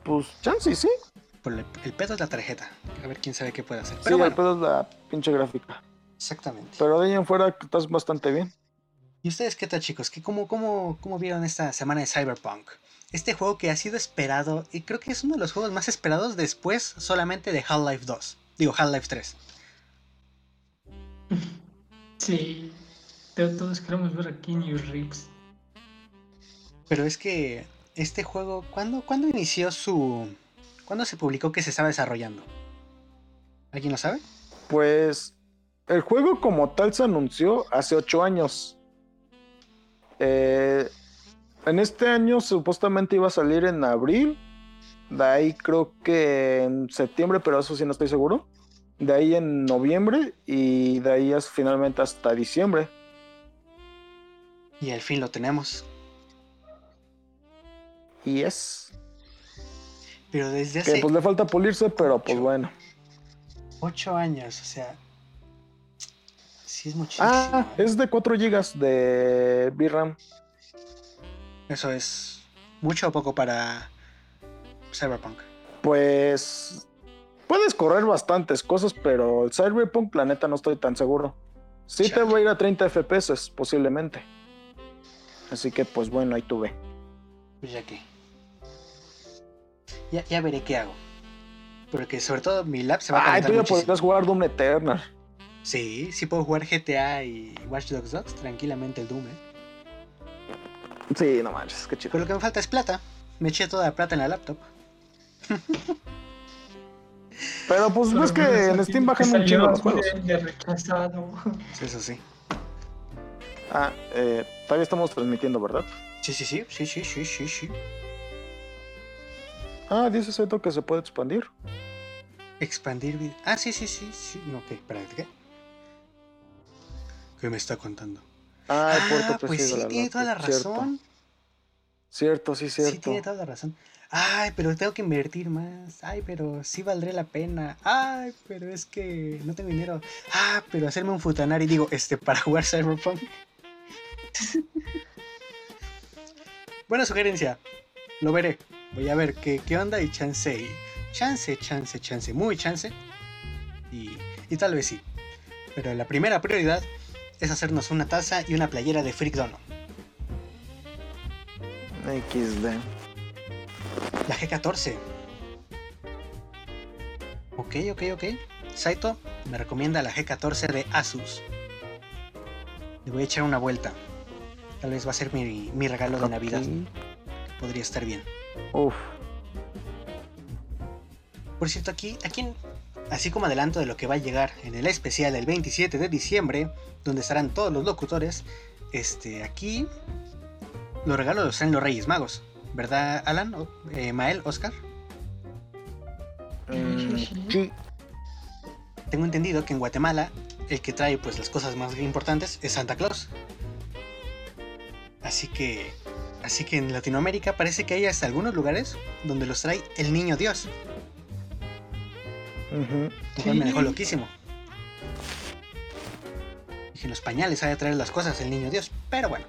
pues chance sí. Pero el, el pedo es la tarjeta. A ver quién sabe qué puede hacer. Sí, Pero el pedo es la pinche gráfica. exactamente. Pero de ahí en fuera estás bastante bien. ¿Y ustedes qué tal, chicos? ¿Qué, cómo, cómo, ¿Cómo vieron esta semana de Cyberpunk? Este juego que ha sido esperado, y creo que es uno de los juegos más esperados después solamente de Half-Life 2. Digo, Half-Life 3. Sí. to- Todos queremos ver aquí New Reeves. Pero es que este juego, ¿cuándo, ¿cuándo inició su... ¿Cuándo se publicó que se estaba desarrollando? ¿Alguien lo sabe? Pues el juego como tal se anunció hace ocho años. Eh, en este año supuestamente iba a salir en abril. De ahí creo que en septiembre, pero eso sí no estoy seguro. De ahí en noviembre y de ahí es finalmente hasta diciembre. Y al fin lo tenemos. Y es Pero desde que hace pues le falta pulirse, pero pues Ocho. bueno. 8 años, o sea... Sí es muchísimo. Ah, es de 4 GB de VRAM. Eso es mucho o poco para Cyberpunk. Pues puedes correr bastantes cosas, pero el Cyberpunk, la neta, no estoy tan seguro. Sí te va a ir a 30 FPS, posiblemente. Así que, pues bueno, ahí tuve. Pues ya que. Ya, ya veré qué hago. Porque sobre todo mi lab se va a Ay, tú ya podrías jugar Doom Eternal. Sí, sí puedo jugar GTA y Watch Dogs 2 tranquilamente el Doom, ¿eh? Sí, no manches, qué chido. Pero lo que me falta es plata. Me eché toda la plata en la laptop. Pero pues ves que en Steam bajan un chingo los juegos. Eso sí. Ah, eh, todavía estamos transmitiendo, ¿verdad? Sí, sí, sí, sí, sí, sí, sí, sí. Ah, dice Seto que se puede expandir. Expandir Ah, sí, sí, sí, sí. No, ¿qué? Espérate, ¿qué? ¿Qué me está contando? Ah, el puerto Ah, pues sí, tiene toda la cierto. razón. Cierto, sí, Sí, cierto. tiene toda la razón. Ay, pero tengo que invertir más. Ay, pero sí valdría la pena. Ay, pero es que no tengo dinero. Ah, pero hacerme un futanari, digo, este, para jugar Cyberpunk. Buena sugerencia. Lo veré. Voy a ver qué, qué onda y chance. y- Chance, chance, chance. Muy chance. Y, y tal vez sí. Pero la primera prioridad es hacernos una taza y una playera de Freak Dono. XD. La G14. Ok, ok, ok. Saito me recomienda la G14 de Asus. Le voy a echar una vuelta. Tal vez va a ser mi, mi regalo de Navidad. Podría estar bien. Uf. Por cierto, aquí, aquí, así como adelanto de lo que va a llegar en el especial del 27 de diciembre, donde estarán todos los locutores, este, aquí los regalos los traen los Reyes Magos. ¿Verdad, Alan? O- eh, Mael, Oscar? Mm, sí. Tengo entendido que en Guatemala el que trae pues las cosas más importantes es Santa Claus. Así que así que en Latinoamérica parece que hay hasta algunos lugares donde los trae el niño Dios, lo cual me dejó loquísimo. Dije, en los pañales ha de traer las cosas el niño Dios, pero bueno.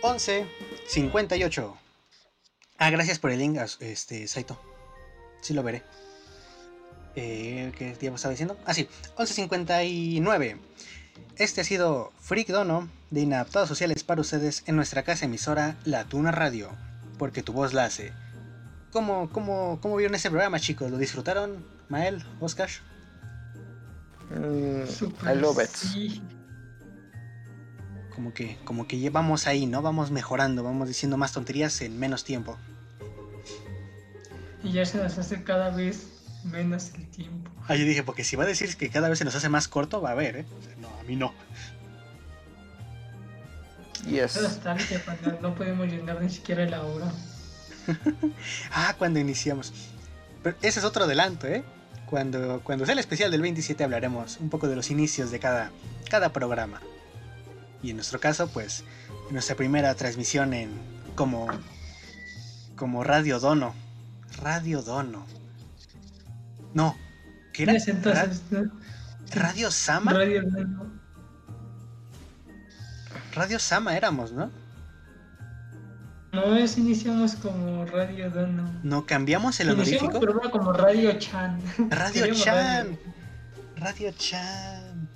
11.58. Ah, gracias por el link, este, Saito. Sí lo veré. Eh, ¿Qué tiempo estaba diciendo? Ah, sí, 11.59. Este ha sido Freak Dono de Inadaptados Sociales para ustedes en nuestra casa emisora La Tuna Radio, porque tu voz la hace. ¿Cómo, cómo, cómo vieron ese programa, chicos? ¿Lo disfrutaron? Mael, Oscar. Mm, I love it. sí. Como que, como que llevamos ahí, ¿no? Vamos mejorando, vamos diciendo más tonterías en menos tiempo. Y ya se nos hace cada vez menos el tiempo. Ah, yo dije, porque si va a decir que cada vez se nos hace más corto, va a ver, ¿eh? No, a mí no. Yes. bastante, no podemos llenar ni siquiera la hora. Ah, cuando iniciamos. Pero ese es otro adelanto, ¿eh? Cuando, cuando sea el especial del 27 hablaremos un poco de los inicios de cada, cada programa. Y en nuestro caso, pues, nuestra primera transmisión en como, como Radio Dono. Radio Dono. No, ¿qué era? En ese entonces, Radio Sama. Radio Nano. Radio Sama éramos, ¿no? No, es iniciamos como Radio Dono. No cambiamos el Iniciamos honorífico. programa como Radio Chan. Radio Chan. radio. Chan.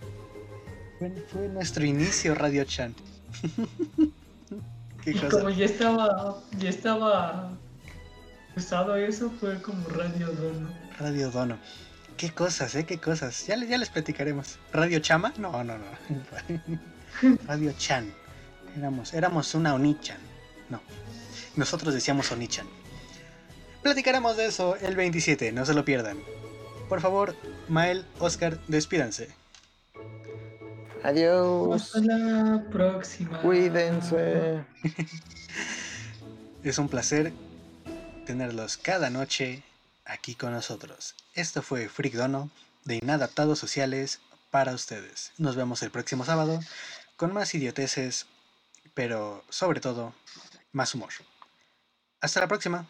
Fue, fue nuestro inicio, Radio Chan. Qué Y cosa. como ya estaba, ya estaba usado eso, fue como Radio Dono. Radio Dono. Qué cosas, ¿eh? Qué cosas. Ya, ya les platicaremos. ¿Radio Chama? No, no, no. Radio Chan. Éramos, éramos una Onichan. No. Nosotros decíamos Onichan. Platicaremos de eso el 27, no se lo pierdan. Por favor, Mael, Oscar, despídanse. Adiós. Hasta la próxima. Cuídense. Es un placer tenerlos cada noche aquí con nosotros. Esto fue Freak Dono de Inadaptados Sociales para ustedes. Nos vemos el próximo sábado con más idioteces, pero sobre todo más humor. Hasta la próxima.